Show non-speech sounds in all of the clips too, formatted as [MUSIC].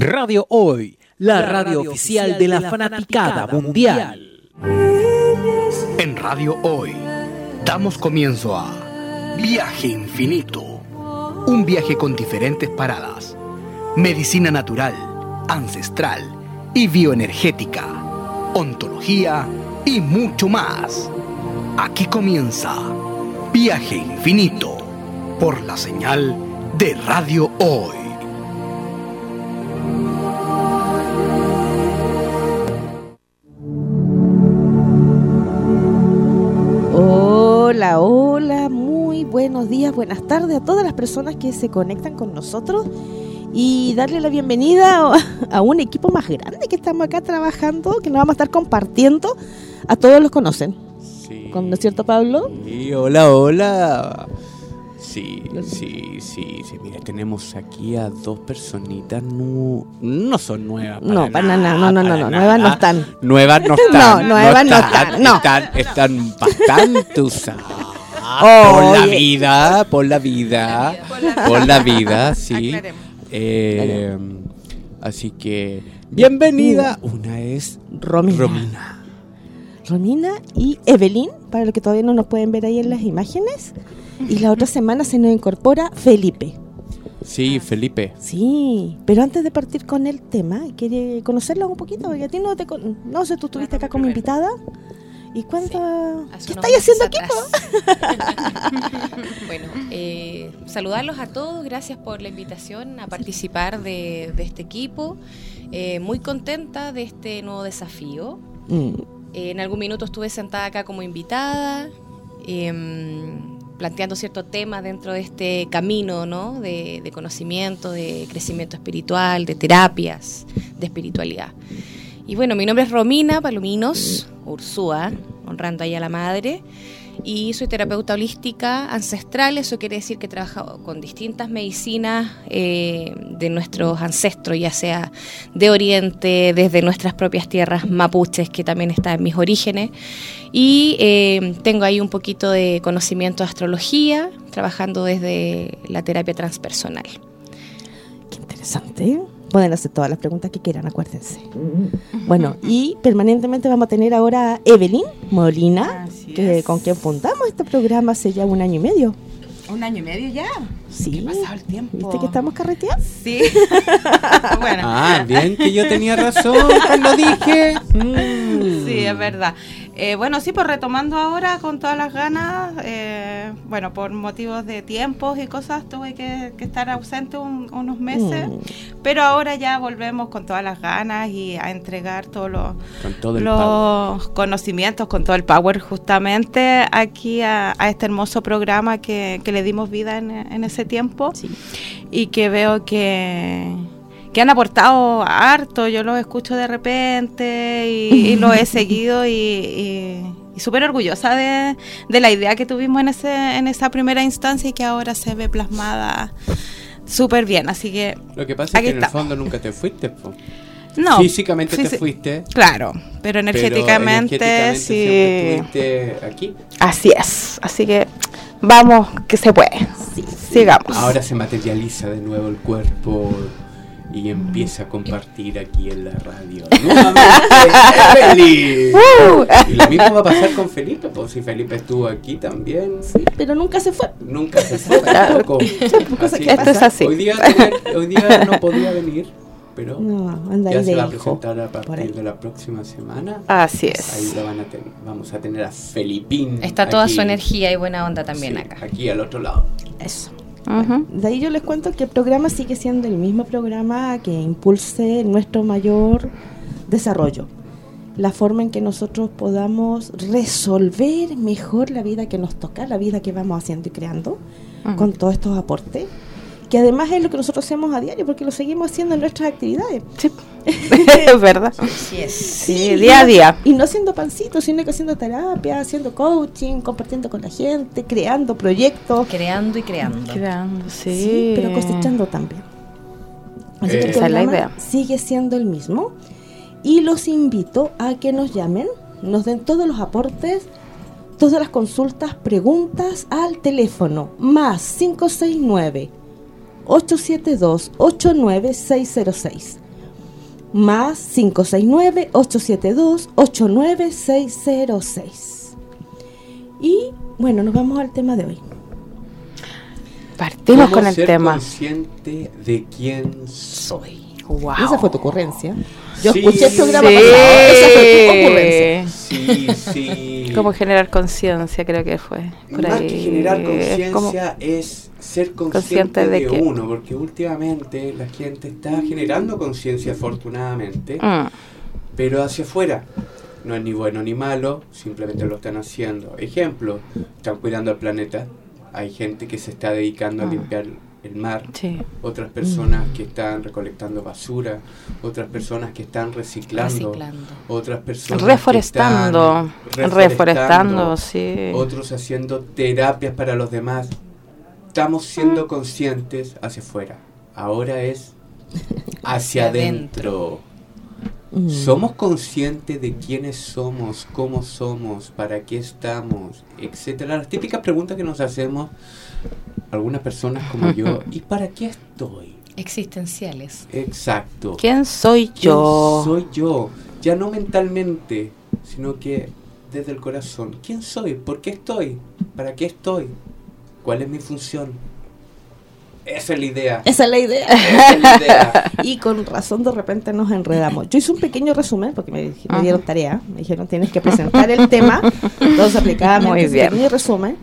Radio Hoy, la radio oficial de la fanaticada mundial. En Radio Hoy, damos comienzo a Viaje Infinito. Un viaje con diferentes paradas. Medicina natural, ancestral y bioenergética. Ontología y mucho más. Aquí comienza Viaje Infinito por la señal de Radio Hoy. Buenos días, buenas tardes a todas las personas que se conectan con nosotros y darle la bienvenida [LAUGHS] a, un equipo más grande que estamos acá trabajando, que nos vamos a estar compartiendo. A todos los conocen. Sí. ¿No es cierto, Pablo? Sí, hola, hola. Sí, sí, sí, sí. Mira, tenemos aquí a dos personitas. No, no son nuevas. Para No, para nada, no, no, no, no, nuevas no están. Nuevas no [LAUGHS] No, están. nuevas no están, no. Están, están bastante usadas. Por la vida, por la vida, por la vida, [LAUGHS] sí. Eh, así que, bienvenida. Una es Romina. Romina. Romina y Evelyn, para los que todavía no nos pueden ver ahí en las imágenes. Y la otra semana se nos incorpora Felipe. Sí, Felipe. Sí, pero antes de partir con el tema, ¿quiere conocerla un poquito? Porque a ti no te... con- No sé, tú estuviste acá como invitada. ¿Y cuánto... Hace ¿Qué estáis haciendo aquí? [LAUGHS] bueno, eh, saludarlos a todos, gracias por la invitación a participar de, de este equipo. Eh, muy contenta de este nuevo desafío. Mm, Eh, en algún minuto estuve sentada acá como invitada, em, planteando ciertos temas dentro de este camino ¿no? de, de conocimiento, de crecimiento espiritual, de terapias, de espiritualidad. Y bueno, mi nombre es Romina Palominos Ursúa, honrando ahí a la madre, y soy terapeuta holística ancestral, eso quiere decir que he trabajado con distintas medicinas eh, de nuestros ancestros, ya sea de Oriente, desde nuestras propias tierras mapuches, que también está en mis orígenes, y eh, tengo ahí un poquito de conocimiento de astrología, trabajando desde la terapia transpersonal. qué interesante. Pueden hacer todas las preguntas que quieran, acuérdense. Bueno, y permanentemente vamos a tener ahora a Evelyn Molina, Así que es. con quien fundamos este programa hace ya un año y medio. Un año y medio ya. Sí. ¿Qué ha pasado el tiempo? ¿Viste que estamos carreteando? Sí. [LAUGHS] bueno, Ah, bien que yo tenía razón cuando dije. Mm. sí, es verdad. Eh, bueno, sí, pues retomando ahora con todas las ganas, eh, bueno, por motivos de tiempos y cosas, tuve que, que estar ausente un- unos meses, Mm. pero ahora ya volvemos con todas las ganas y a entregar todos los, todo conocimientos, con todo el power justamente aquí a, a este hermoso programa que, que le dimos vida en, en ese tiempo Sí. y que veo que, que han aportado harto, yo los escucho de repente y, y los he [LAUGHS] seguido y, y- y súper orgullosa de, de la idea que tuvimos en, ese, en esa primera instancia y que ahora se ve plasmada súper bien, así que Lo que pasa es que en el fondo nunca te fuiste. po. no. Físicamente te fuiste. Claro, pero pero energéticamente, energéticamente sí. aquí. Así es, así que vamos, que se puede. Sigamos. Ahora se materializa de nuevo el cuerpo y empieza a compartir aquí en la radio. [LAUGHS] ¡Nuevamente, Evelyn! Uh. Y lo mismo va a pasar con Felipe, pues si Felipe estuvo aquí también. Sí, pero nunca se fue. Nunca se fue tampoco. Así que esto es así. Hoy día, hoy día no podía venir, pero No, anda ya ahí se va a presentar a ahí. partir de la próxima semana. Así Ahí es. lo van a ten- vamos a tener a Felipín. Está toda aquí. su energía y buena onda también Sí, acá. Aquí al otro lado. Eso. De ahí yo les cuento que el programa sigue siendo el mismo programa que impulse nuestro mayor desarrollo. La forma en que nosotros podamos resolver mejor la vida que nos toca, la vida que vamos haciendo y creando, con todos estos aportes, que además es lo que nosotros hacemos a diario, porque lo seguimos haciendo en nuestras actividades. [LAUGHS] es verdad. Así es. Sí, día a día. Y no haciendo pancitos, sino que haciendo terapia, haciendo coaching, compartiendo con la gente, creando proyectos, Creando y creando. Creando, sí. Sí, pero cosechando también. Así Eh, que el Esa es la idea. Sigue siendo el mismo. Y los invito a que nos llamen, nos den todos los aportes, todas las consultas, preguntas al teléfono más 569 872 89606. más 569-872-89606. Y bueno, nos vamos al tema de hoy. Partimos ¿Cómo con el ser tema. consciente de quién soy. Wow. Esa fue tu ocurrencia. Yo Sí. escuché el programa Sí. pasado. Esa fue tu ocurrencia. Sí, sí. [LAUGHS] Cómo generar conciencia, creo que fue. Por Más ahí. que generar como- conciencia es ser Consciente consciente de de, que- uno, porque últimamente la gente está generando conciencia afortunadamente, Mm, pero hacia afuera. No es ni bueno ni malo, simplemente lo están haciendo. Ejemplo, están cuidando al planeta. Hay gente que se está dedicando a Mm. limpiar el mar, sí. otras personas que están recolectando basura, otras personas que están reciclando, Reciclando. otras personas Reforestando. que están Reforestando, sí. otros haciendo terapias para los demás. Estamos siendo conscientes hacia afuera. Ahora es [LAUGHS] hacia adentro. Mm. Somos conscientes de quiénes somos, cómo somos, para qué estamos, etcétera. Las típicas preguntas que nos hacemos algunas personas como yo. [LAUGHS] ¿Y para qué estoy? Existenciales. Exacto. ¿Quién soy ¿Quién yo? Soy yo. Ya no mentalmente, sino que desde el corazón. ¿Quién soy? ¿Por qué estoy? ¿Para qué estoy? ¿Cuál es mi función? Esa es la idea. Esa es la idea. Esa es la idea. [LAUGHS] Y con razón de repente nos enredamos. Yo hice un pequeño resumen porque me, me Ajá. dieron tarea. Me dijeron tienes que presentar el tema. Entonces hice un [LAUGHS] pequeño resumen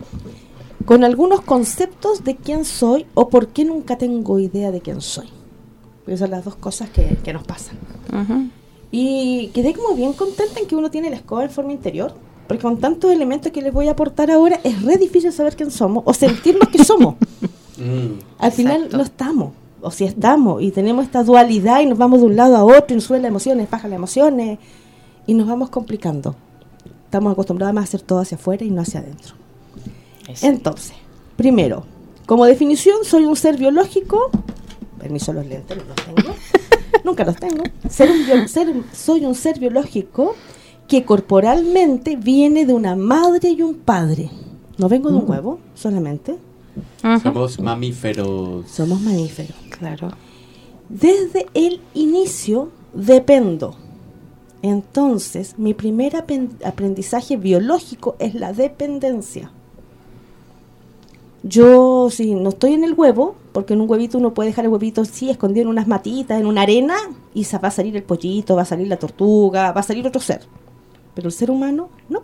con algunos conceptos de quién soy o por qué nunca tengo idea de quién soy. Porque son las dos cosas que, que nos pasan. Ujú. Y quedé como bien contenta en que uno tiene la escoba en forma interior. Porque con tantos elementos que les voy a aportar ahora es re difícil saber quién somos o sentirnos que somos. [LAUGHS] Mm. Al final Exacto. no estamos, o si estamos, y tenemos esta dualidad y nos vamos de un lado a otro, y nos suben las emociones, bajan las emociones, y nos vamos complicando. Estamos acostumbrados más a hacer todo hacia afuera y no hacia adentro. Entonces, primero, como definición, soy un ser biológico, permiso los lentes, no los tengo, [LAUGHS] nunca los tengo, ser un bio- ser- soy un ser biológico que corporalmente viene de una madre y un padre. No vengo de un huevo solamente. Somos mamíferos. somos mamíferos. Claro. Desde el inicio dependo. Entonces, mi primer aprendizaje biológico es la dependencia. Yo, si no estoy en el huevo, porque en un huevito uno puede dejar el huevito así, escondido en unas matitas, en una arena, y va a salir el pollito, va a salir la tortuga, va a salir otro ser. Pero el ser humano, no.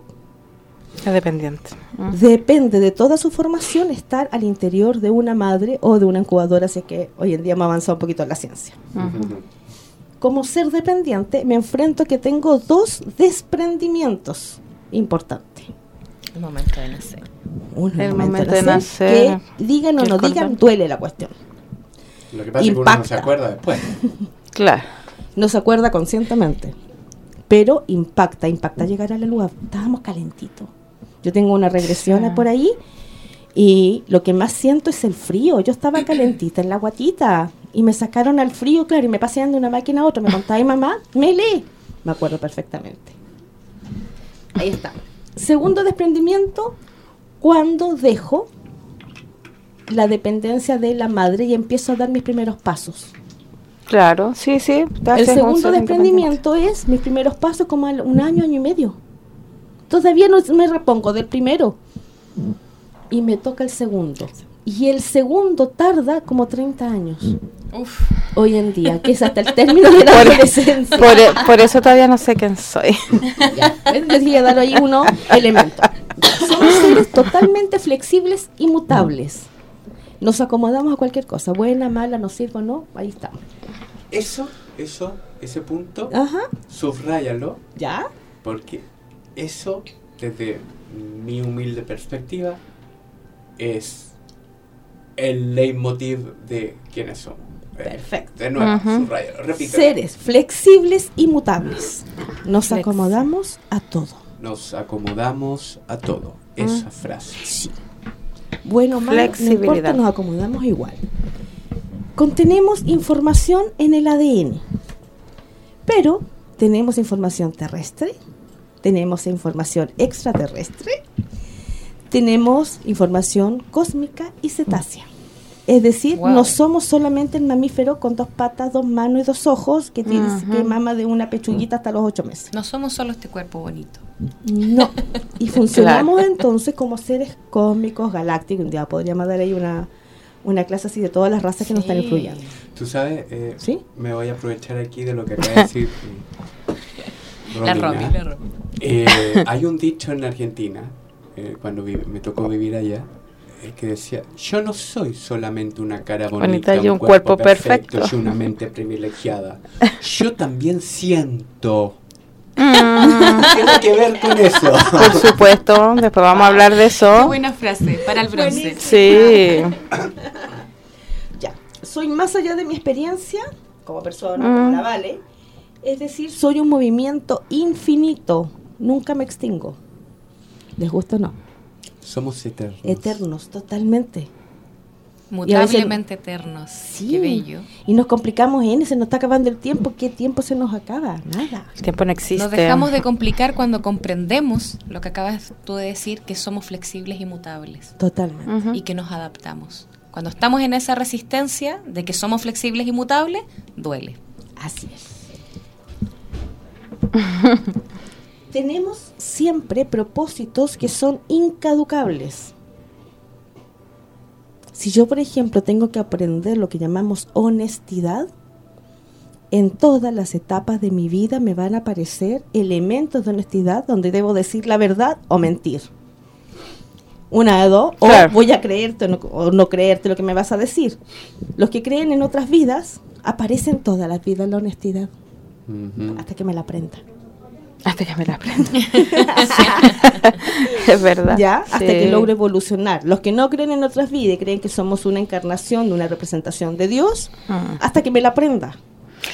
Es dependiente. Mm. Depende de toda su formación estar al interior de una madre o de una incubadora, así que hoy en día hemos avanzado un poquito en la ciencia. Como ser dependiente, me enfrento a que tengo dos desprendimientos importantes. El momento de nacer. Uno, El el momento de nacer, que digan o no digan, duele la cuestión. Lo que pasa es que uno no se Impacta. acuerda después. [LAUGHS] Claro. No se acuerda conscientemente, pero impacta, impacta llegar a la luz. Estábamos calentitos. Yo tengo una regresión Sí. por ahí y lo que más siento es el frío. Yo estaba calentita en la guatita y me sacaron al frío, claro, y me pasean de una máquina a otra. Me contaba mi mamá, Mele. Me acuerdo perfectamente. Ahí está. Segundo desprendimiento, cuando dejo la dependencia de la madre y empiezo a dar mis primeros pasos. Claro, sí, sí. El segundo desprendimiento es mis primeros pasos como un año, año y medio. Todavía no me repongo del primero. Y me toca el segundo. Y el segundo tarda como 30 años. Hoy en día, que es hasta el término de la [LAUGHS] adolescencia. Por, e- por eso todavía no sé quién soy. [LAUGHS] Ya, ¿ves? Les voy a dar ahí unos elementos. Somos seres totalmente flexibles y mutables. Nos acomodamos a cualquier cosa, buena, mala, nos sirve o no, ahí estamos. Eso, eso, ese punto, Ajá, subráyalo, ¿ya? porque eso, desde mi humilde perspectiva, es el leitmotiv de quiénes somos. Eh, Perfecto. De nuevo, Ujú. subráyalo, repítelo. Seres flexibles y mutables. Nos Flex. acomodamos a todo. Nos acomodamos a todo. Esa frase. Sí. Bueno, malo, no Flexibilidad. importa, nos acomodamos igual. Contenemos información en el ADN, pero tenemos información terrestre, tenemos información extraterrestre, tenemos información cósmica y cetácea. Es decir, Wow. no somos solamente el mamífero con dos patas, dos manos y dos ojos que, tiene, Ujú. que mama de una pechuguita hasta los ocho meses. No somos solo este cuerpo bonito. No. Y [LAUGHS] funcionamos entonces como seres cósmicos, galácticos. Un día podríamos dar ahí una, una clase así de todas las razas que nos están Sí. influyendo. Tú sabes, eh, ¿Sí? me voy a aprovechar aquí de lo que acaba de decir [LAUGHS] eh, La Romina. Romy, la Romy. Eh, hay un dicho en Argentina, eh, cuando vi- me tocó vivir allá, eh, que decía, yo no soy solamente una cara bonita, Bonita y un cuerpo perfecto". y una mente privilegiada. [LAUGHS] Yo también siento. Mm, Tiene que ver con eso. por supuesto, después vamos a hablar de Qué eso. buena frase, para el bronce. Sí. [COUGHS] Ya. Soy más allá de mi experiencia como persona, Mm. como la Vale. Es decir, soy un movimiento infinito. Nunca me extingo. ¿Les gusta o no? Somos eternos. Eternos, totalmente. Mutablemente eternos. Sí. Qué bello. Y nos complicamos en, se nos está acabando el tiempo. ¿Qué tiempo se nos acaba? Nada. El tiempo no existe. Nos dejamos de complicar cuando comprendemos lo que acabas tú de decir, que somos flexibles y mutables Totalmente. Y que nos adaptamos. Cuando estamos en esa resistencia de que somos flexibles y mutables, duele. Así es. [LAUGHS] Tenemos siempre propósitos que son incaducables. Si yo, por ejemplo, tengo que aprender lo que llamamos honestidad, en todas las etapas de mi vida me van a aparecer elementos de honestidad donde debo decir la verdad o mentir. Una de dos, Claro. o voy a creerte o no, o no creerte lo que me vas a decir. Los que creen en otras vidas, aparecen todas las vidas la honestidad, hasta que me la aprenda. Hasta que me la aprenda. [LAUGHS] es verdad. ¿Ya? Hasta Sí. que logro evolucionar. Los que no creen en otras vidas y creen que somos una encarnación de una representación de Dios, Mm. hasta que me la aprenda.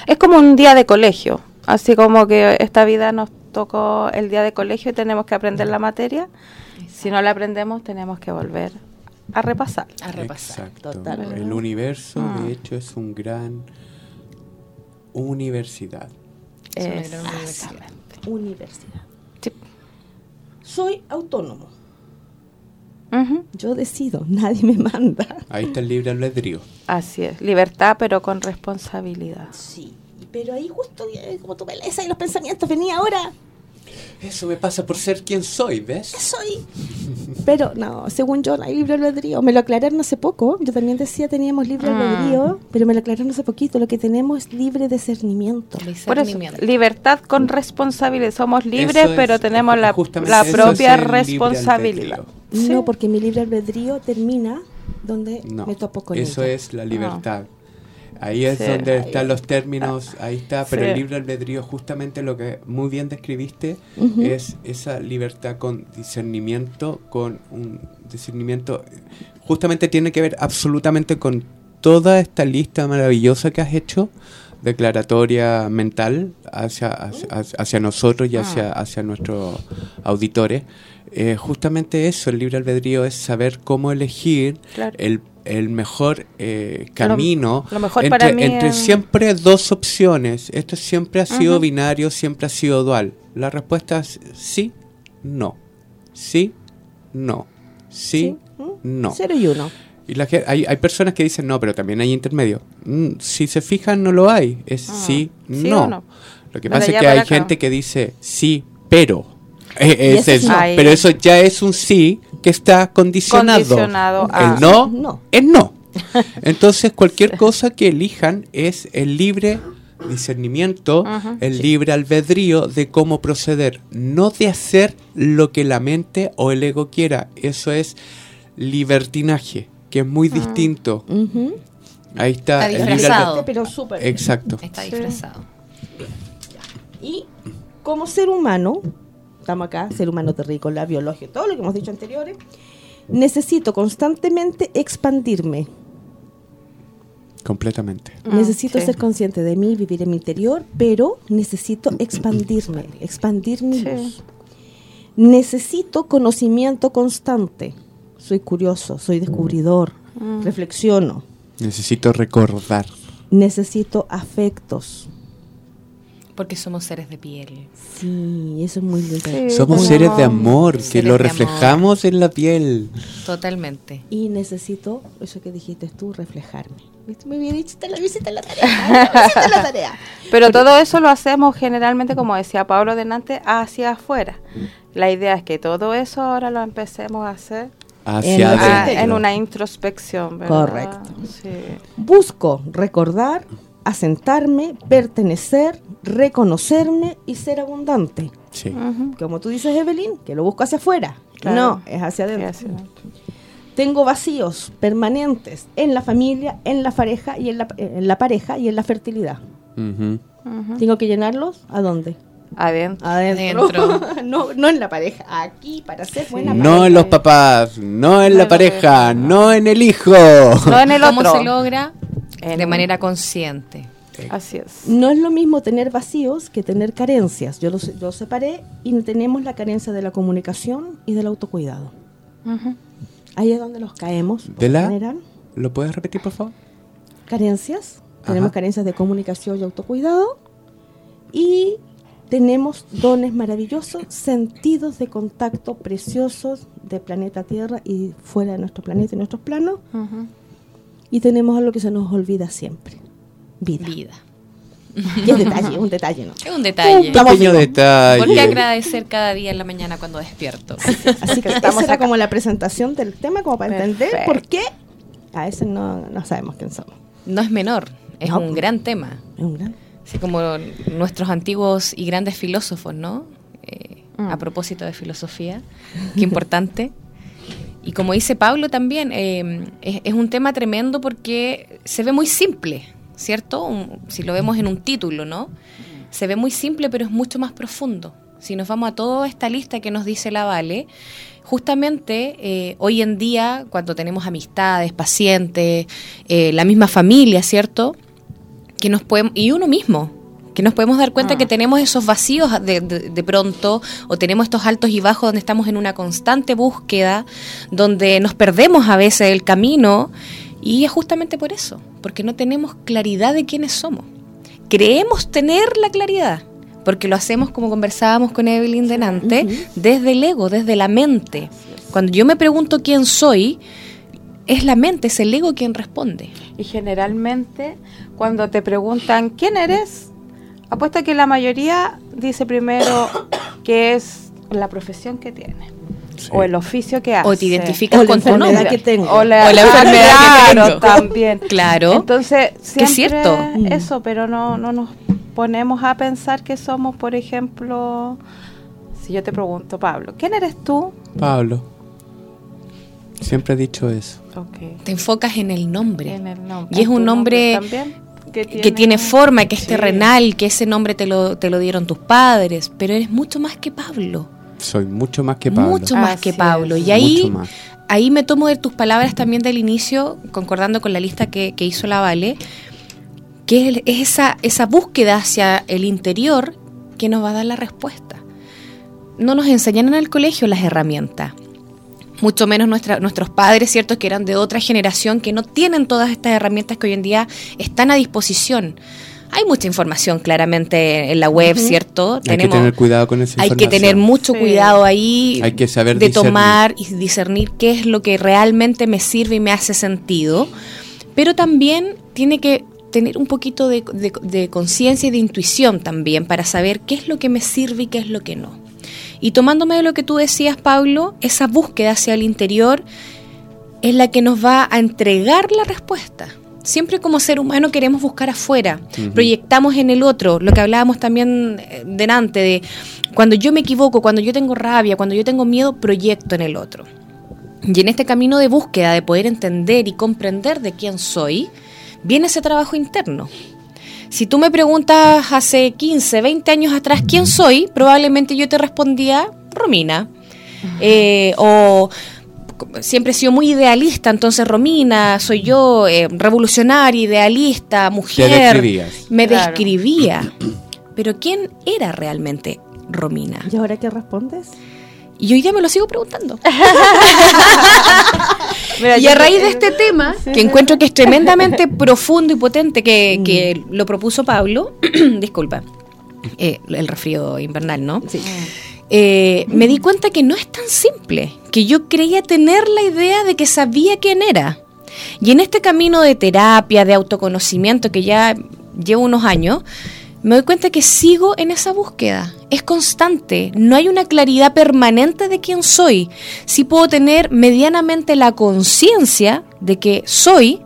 Es como un día de colegio. Así como que esta vida nos tocó el día de colegio y tenemos que aprender la materia. Si no la aprendemos, tenemos que volver a repasar. A repasar. Totalmente. El universo, Ah. de hecho, es un gran universidad. Es una gran universidad. Exactamente. Universidad. Sí. Soy autónomo. Yo decido, [LAUGHS] nadie me manda. Ahí está el libre albedrío. Así es. Libertad, pero con responsabilidad. Sí. Pero ahí justo, eh, como tu belleza y los pensamientos, venía ahora. Eso me pasa por ser quien soy, ¿Qué ¿ves? soy? Pero no, según yo no hay libre albedrío. Me lo aclararon hace poco. Yo también decía teníamos libre Mm. albedrío, pero me lo aclararon hace poquito. Lo que tenemos es libre discernimiento. Por eso, Discernimiento. libertad con responsabilidad. Somos libres, es- pero tenemos la, la propia responsabilidad. Sí. No, porque mi libre albedrío termina donde No, me topo con eso ella. es la libertad. Ahí es Sí. donde están los términos, ahí está, pero Sí. el libre albedrío justamente lo que muy bien describiste es esa libertad con discernimiento, con un discernimiento, justamente tiene que ver absolutamente con toda esta lista maravillosa que has hecho, declaratoria mental hacia, hacia, hacia nosotros y hacia, hacia nuestros auditores. Eh, justamente eso, el libre albedrío es saber cómo elegir Claro. el, el mejor eh, camino lo mejor entre, para mí entre es- siempre dos opciones. Esto siempre ha sido binario, siempre ha sido dual. La respuesta es sí, no. Sí, no. Sí, no. Cero y uno. Y la hay, hay personas que dicen no, pero también hay intermedio. Mm, si se fijan, no lo hay. Es Ah, sí, sí no. Lo que pasa es que hay acá. gente que dice sí, pero. Eh, Y es eso. no. Pero eso ya es un sí que está condicionado. Condicionado a- El no, No. es no. Entonces, cualquier cosa que elijan es el libre discernimiento, el libre albedrío de cómo proceder, no de hacer lo que la mente o el ego quiera. Eso es libertinaje, que es muy distinto. Ahí está, Está disfrazado. Pero súper. Exacto. Está Sí. disfrazado. Y como ser humano, estamos acá, ser humano terrícola, biológico, todo lo que hemos dicho anteriores, necesito constantemente expandirme. Completamente. Mm, necesito sí. ser consciente de mí, vivir en mi interior, pero necesito expandirme, expandir mi Sí. luz. Necesito conocimiento constante. Soy curioso, soy descubridor, Mm. reflexiono. Necesito recordar. Necesito afectos. Porque somos seres de piel. Sí, eso es muy lindo. Sí. Somos como- seres de amor, que lo reflejamos en la piel. Totalmente. Y necesito, eso que dijiste tú, reflejarme. ¿Viste? Me había dicho, te la visita la tarea. la tarea. Pero todo eso lo hacemos generalmente, como decía Pablo delante, hacia afuera. La idea es que todo eso ahora lo empecemos a hacer Hacia En adentro. en una introspección, ¿verdad? Correcto. Sí. Busco recordar, asentarme, pertenecer, reconocerme y ser abundante. Sí. Como tú dices, Evelyn, que lo busco hacia afuera. Claro. No, es hacia Sí, adentro. Tengo vacíos permanentes en la familia, en la pareja y en la, en la pareja y en la fertilidad. ¿Tengo que llenarlos? ¿A dónde? Adentro. [LAUGHS] No, no en la pareja, aquí para ser buena No pareja. en los papás, no en No la pareja, pareja. no en el hijo. No en el [LAUGHS] ¿Cómo otro. se logra? En de un- manera consciente. Así es. No es lo mismo tener vacíos que tener carencias. Yo lo, se- lo separé y tenemos la carencia de la comunicación y del autocuidado. Ujú. Ahí es donde los caemos. ¿De la? general. ¿Lo puedes repetir, por favor? carencias. Tenemos Ajá. carencias de comunicación y autocuidado. Y tenemos dones maravillosos, sentidos de contacto preciosos de planeta Tierra y fuera de nuestro planeta y nuestros planos. Ujú. Y tenemos algo que se nos olvida siempre. Vida. Vida. Y es detalle, un detalle, ¿no? [LAUGHS] Es un detalle. Un pequeño ¿Por qué detalle. agradecer cada día en la mañana cuando despierto? Así que [LAUGHS] Estamos esa era como la presentación del tema, como para entender por qué a ese no, no sabemos quién somos. No es menor, es No. un gran tema. Es un gran... Así como nuestros antiguos y grandes filósofos, ¿no? Eh, Mm. A propósito de filosofía, qué importante. [LAUGHS] Y como dice Pablo también, eh, es, un tema tremendo porque se ve muy simple, ¿cierto? Si lo vemos en un título, ¿no? Se ve muy simple, pero es mucho más profundo. Si nos vamos a toda esta lista que nos dice la Vale, justamente eh, hoy en día, cuando tenemos amistades, pacientes, eh, la misma familia, ¿cierto? que nos podemos, y uno mismo, que nos podemos dar cuenta Ah. que tenemos esos vacíos de, de- de pronto, o tenemos estos altos y bajos donde estamos en una constante búsqueda, donde nos perdemos a veces el camino, y es justamente por eso, porque no tenemos claridad de quiénes somos. Creemos tener la claridad, porque lo hacemos como conversábamos con Evelyn delante, Ujú. desde el ego, desde la mente. Cuando yo me pregunto quién soy, es la mente, es el ego quien responde. Y generalmente, cuando te preguntan quién eres, apuesta que la mayoría dice primero [COUGHS] que es la profesión que tiene Sí. o el oficio que hace. O te identificas O con tu enfermedad nombre. que tengo. O la, O la ah, enfermedad que tengo. también. Claro. Entonces, siempre es cierto. eso, pero no, no nos ponemos a pensar que somos, por ejemplo, si yo te pregunto, Pablo, ¿quién eres tú? Pablo. Siempre he dicho eso. Ok. Te enfocas en el nombre. En el nombre. Y es ¿Tu un nombre también? Que que tiene forma, que es Sí. terrenal, que ese nombre te lo, te lo dieron tus padres, pero eres mucho más que Pablo. Soy mucho más que Pablo. Mucho más Así que Pablo. es. Y ahí, ahí me tomo de tus palabras también del inicio, concordando con la lista que, que hizo la Vale, que es esa, esa búsqueda hacia el interior que nos va a dar la respuesta. No nos enseñan en el colegio las herramientas. Mucho menos nuestra- nuestros padres, ¿cierto? Que eran de otra generación, que no tienen todas estas herramientas que hoy en día están a disposición. Hay mucha información claramente en la web, ¿cierto? Hay que tener cuidado con esa hay que tener mucho Sí. cuidado ahí Hay que saber de discernir. tomar y discernir qué es lo que realmente me sirve y me hace sentido, pero también tiene que tener un poquito de, de- de conciencia y de intuición también para saber qué es lo que me sirve y qué es lo que no. Y tomándome de lo que tú decías, Pablo, esa búsqueda hacia el interior es la que nos va a entregar la respuesta. Siempre como ser humano queremos buscar afuera, proyectamos en el otro, lo que hablábamos también eh, delante de cuando yo me equivoco, cuando yo tengo rabia, cuando yo tengo miedo, proyecto en el otro. Y en este camino de búsqueda, de poder entender y comprender de quién soy, viene ese trabajo interno. Si tú me preguntas hace 15, 20 años atrás quién soy, probablemente yo te respondía Romina. Eh, o siempre he sido muy idealista, entonces Romina, soy yo, eh, revolucionaria, idealista, mujer. describías. Me Claro. describía. [CLEARS THROAT] Pero ¿quién era realmente Romina? ¿Y ahora qué respondes? Y hoy día me lo sigo preguntando. [LAUGHS] Mira, y a raíz de este tema, Sí, que sí. encuentro que es tremendamente [LAUGHS] profundo y potente, que, que lo propuso Pablo, [CLEARS THROAT] disculpa, eh, el resfrío invernal, ¿no? Eh, me di cuenta que no es tan simple, que yo creía tener la idea de que sabía quién era. Y en este camino de terapia, de autoconocimiento que ya llevo unos años, me doy cuenta que sigo en esa búsqueda. Es constante, no hay una claridad permanente de quién soy. Sí puedo tener medianamente la conciencia de que soy,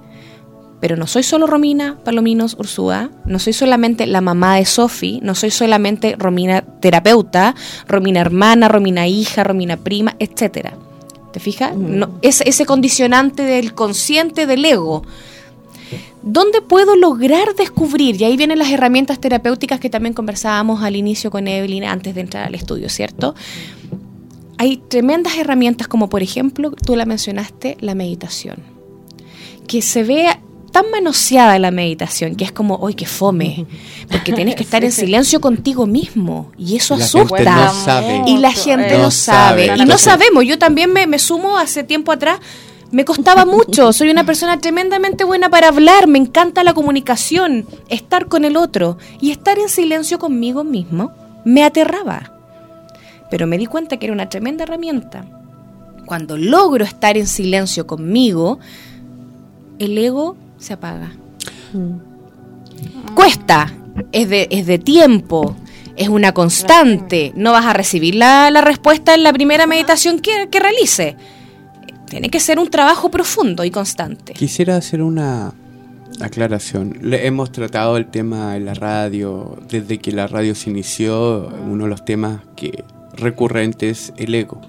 pero no soy solo Romina Palominos Ursúa, no soy solamente la mamá de Sofi, no soy solamente Romina terapeuta, Romina hermana, Romina hija, Romina prima, etcétera. ¿Te fijas? No, es ese condicionante del consciente del ego. ¿Dónde puedo lograr descubrir? Y ahí vienen las herramientas terapéuticas que también conversábamos al inicio con Evelyn antes de entrar al estudio, ¿cierto? Hay tremendas herramientas como por ejemplo, tú la mencionaste, la meditación. Que se ve tan manoseada la meditación que es como, ¡ay, qué fome! Porque tienes que estar [LAUGHS] en silencio contigo mismo y eso La asusta. gente no sabe. Y la gente No no sabe. sabe. Y no sabemos. Yo también me, me sumo hace tiempo atrás. Me costaba mucho. Soy una persona tremendamente buena para hablar. Me encanta la comunicación, estar con el otro. Y estar en silencio conmigo mismo me aterraba. Pero me di cuenta que era una tremenda herramienta. Cuando logro estar en silencio conmigo, el ego se apaga. Cuesta, es de, es de tiempo, es una constante. No vas a recibir la, la respuesta en la primera meditación que, que realice. Tiene que ser un trabajo profundo y constante. Quisiera hacer una aclaración. Le hemos tratado el tema en la radio, desde que la radio se inició, uno de los temas que recurrentes el ego.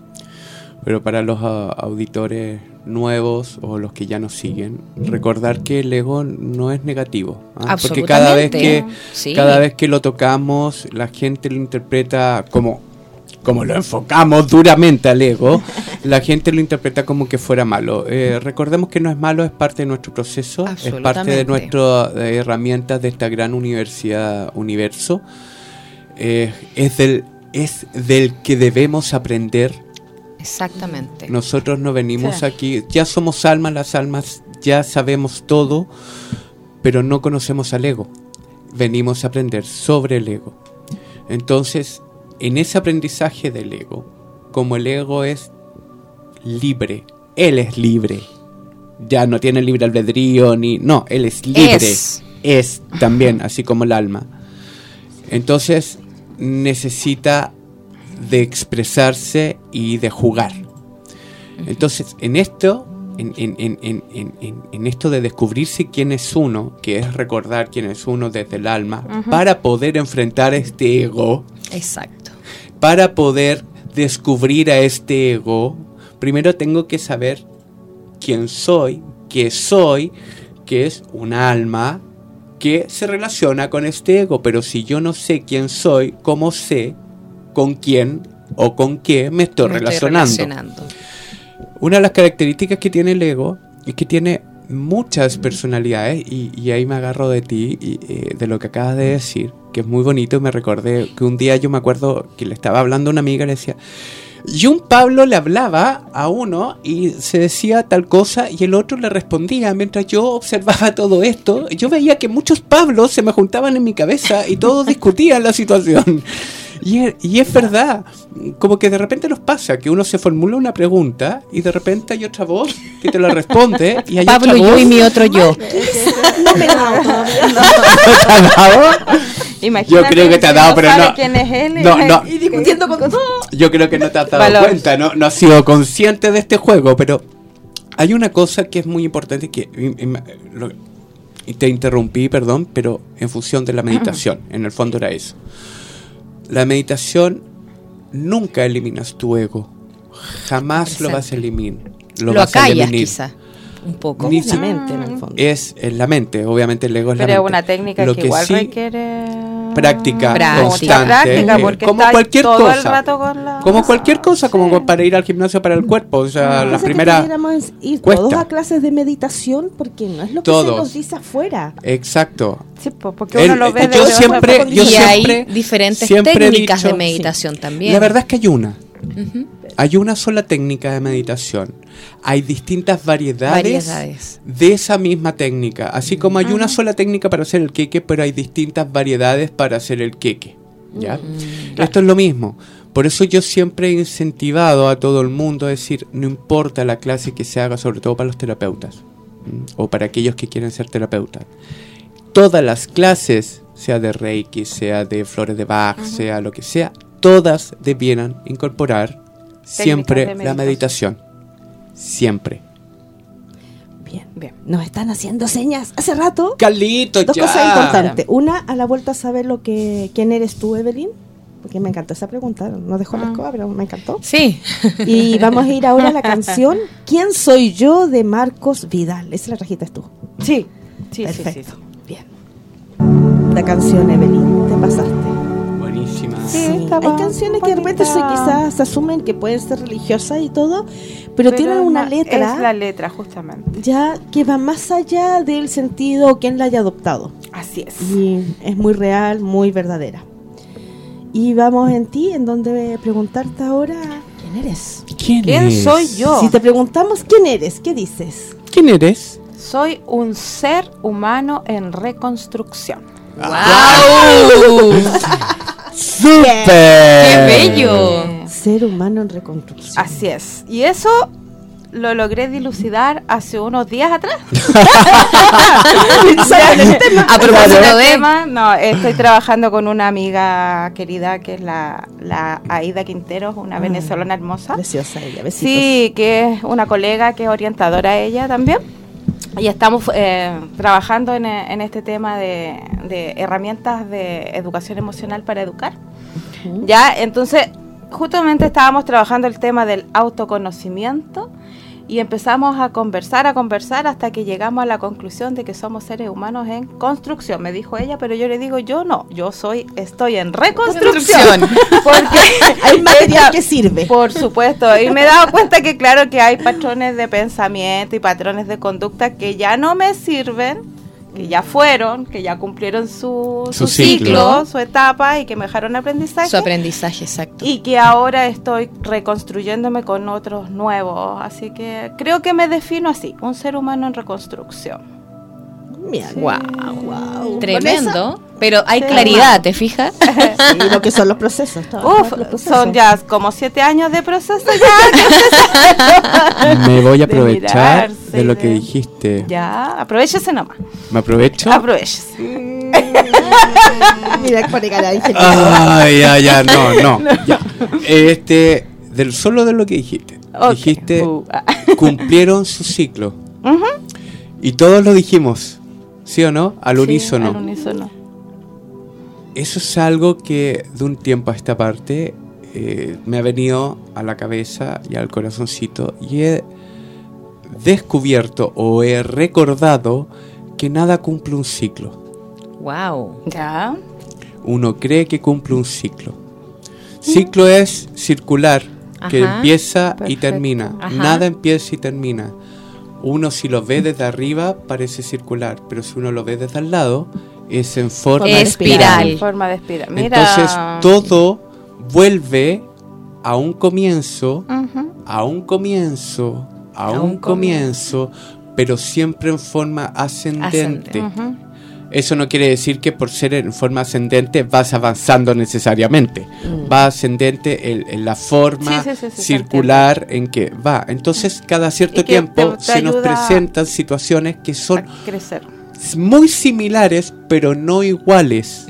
Pero para los auditores nuevos o los que ya nos siguen, recordar que el ego no es negativo. ¿ah? Porque cada vez que. Sí. cada vez que lo tocamos, la gente lo interpreta como como lo enfocamos duramente al ego, [LAUGHS] la gente lo interpreta como que fuera malo. Eh, recordemos que no es malo, es parte de nuestro proceso, es parte de nuestras eh, herramientas de esta gran universidad universo. Eh, es, del, es del que debemos aprender. Exactamente. Nosotros no venimos aquí, ya somos almas, las almas ya sabemos todo, pero no conocemos al ego. Venimos a aprender sobre el ego. Entonces, en ese aprendizaje del ego, como el ego es libre, él es libre. Ya no tiene libre albedrío ni no, él es libre. Es. es también, así como el alma. Entonces, necesita de expresarse y de jugar. Entonces, en esto, en, esto de descubrirse quién es uno, que es recordar quién es uno desde el alma, para poder enfrentar este ego, Exacto. Para poder descubrir a este ego, primero tengo que saber quién soy, qué soy, que es un alma que se relaciona con este ego. Pero si yo no sé quién soy, ¿cómo sé con quién o con qué me estoy Me relacionando? relacionando. Una de las características que tiene el ego es que tiene muchas personalidades y, y ahí me agarro de ti y eh, de lo que acabas de decir, que es muy bonito me recordé que un día yo me acuerdo que le estaba hablando a una amiga y le decía, y un Pablo le hablaba a uno y se decía tal cosa y el otro le respondía. Mientras yo observaba todo esto, yo veía que muchos Pablos se me juntaban en mi cabeza y todos discutían la situación. Y es, y es verdad, como que de repente nos pasa que uno se formula una pregunta y de repente hay otra voz que te la responde [LAUGHS] y hay Pablo otra yo voz y mi otro yo. [LAUGHS] No me he dado todavía. ¿Te ha dado? Imagínate Yo creo que te ha si dado, no pero sabe no. quién es él. No, no. Y discutiendo con todo. Yo creo que no te has dado Valor. cuenta, no, no has sido consciente de este juego, pero hay una cosa que es muy importante que te interrumpí, perdón, pero en función de la meditación, en el fondo era eso. La meditación nunca eliminas tu ego, jamás lo vas a eliminar. Lo, vas a acallas eliminar. quizá. Un poco. Ni la mente, en el fondo. Es en la mente, obviamente el ego es la Pero es mente. una técnica Lo que, igual sí- requiere práctica, Práctica. constante, práctica, eh, porque como cualquier todo cosa. el rato con la- Como cualquier cosa, como Sí. para ir al gimnasio para el cuerpo, o sea, la primera ir cuesta. todos a clases de meditación porque no es lo que Todos. se nos dice afuera. Exacto. Sí, porque uno El- lo ve yo siempre- yo y siempre- hay diferentes siempre técnicas dicho- de meditación también. La verdad es que hay una. Hay una sola técnica de meditación. Hay distintas variedades, Variedades. de esa misma técnica. Así como hay una sola técnica para hacer el queque, pero hay distintas variedades para hacer el queque. ¿ya? Esto es lo mismo. Por eso yo siempre he incentivado a todo el mundo a decir, no importa la clase que se haga, sobre todo para los terapeutas o para aquellos que quieren ser terapeutas. Todas las clases, sea de Reiki, sea de flores de Bach, sea lo que sea, todas debieran incorporar siempre la meditación. Siempre. Bien. Bien. Nos están haciendo señas hace rato. Carlitos, Dos ya. cosas importantes. Una, a la vuelta a saber lo que quién eres tú, Evelyn. Porque me encantó esa pregunta. No dejó la Ah. escoba, pero me encantó. Sí. [LAUGHS] Y vamos a ir ahora a la canción ¿Quién soy yo? de Marcos Vidal. Esa la trajiste tú. Sí, sí, sí, Perfecto. sí. Bien. La canción, Evelyn, te pasaste. Buenísima. Sí, Hay canciones que de repente se, quizás se asumen que pueden ser religiosas y todo, pero, tienen una letra Es la letra, justamente. ya que va más allá del sentido o quien la haya adoptado. Así es. Y es muy real, muy verdadera. Y vamos en ti, en donde preguntarte ahora quién eres. ¿Quién, ¿Quién es? soy yo? Si te preguntamos quién eres, ¿qué dices? ¿Quién eres? Soy un ser humano en reconstrucción. ¡Wow! [LAUGHS] ¡Súper! ¡Qué bello! Ser humano en reconstrucción. Así es. Y eso lo logré dilucidar hace unos días atrás. A propósito de... tema, no, estoy trabajando con una amiga querida que es la, la Aida Quinteros, una Ah, venezolana hermosa. Preciosa ella, besitos. Sí, que es una colega que es orientadora ella también. Y estamos eh, trabajando en, eh, en este tema de, de herramientas de educación emocional para educar. Ya, entonces, justamente estábamos trabajando el tema del autoconocimiento y empezamos a conversar, a conversar hasta que llegamos a la conclusión de que somos seres humanos en construcción, me dijo ella, pero yo le digo, yo no, yo soy, estoy en reconstrucción. [LAUGHS] Porque [LAUGHS] Hay material que sirve. por supuesto, y me he dado cuenta que claro que hay patrones de pensamiento y patrones de conducta que ya no me sirven, que ya fueron, que ya cumplieron su, Su su ciclo. ciclo, su etapa y que me dejaron aprendizaje. Su aprendizaje, exacto. y que ahora estoy reconstruyéndome con otros nuevos. Así que creo que me defino así, un ser humano en reconstrucción. Mira, Wow. wow. Tremendo. Pero hay Sí. claridad, ¿te fijas? [LAUGHS] Sí, lo que son los procesos. Uf, los procesos. son ya como siete años de proceso ya. [LAUGHS] Me voy a De aprovechar mirarse de y lo que de- dijiste. ya, aprovechese nomás. ¿Me aprovecho? Aprovechese. [LAUGHS] Mira, pone cara de. Ay, ya, ya, no, no. ya. Este, del solo de lo que dijiste. Dijiste, Uh, ah. cumplieron su ciclo. Y todos lo dijimos, ¿sí o no? Al Sí, unísono. al unísono. Eso es algo que de un tiempo a esta parte eh, me ha venido a la cabeza y al corazoncito y he descubierto o he recordado que nada cumple un ciclo. Wow. Ya. Uno cree que cumple un ciclo. Ciclo es circular, que Ajá. empieza y termina. Ajá. Nada empieza y termina. Uno si lo ve desde arriba parece circular, pero si uno lo ve desde al lado es en forma de Espiral. En forma de espiral. Mira. Entonces todo vuelve a un comienzo, a un comienzo, a, A un, comienzo, pero siempre en forma ascendente. Eso no quiere decir que por ser en forma ascendente vas avanzando necesariamente. Va ascendente en, en la forma Sí, sí, sí, sí, se circular en que va. Entonces, cada cierto tiempo te- te se nos presentan situaciones que son crecer. muy similares, pero no iguales.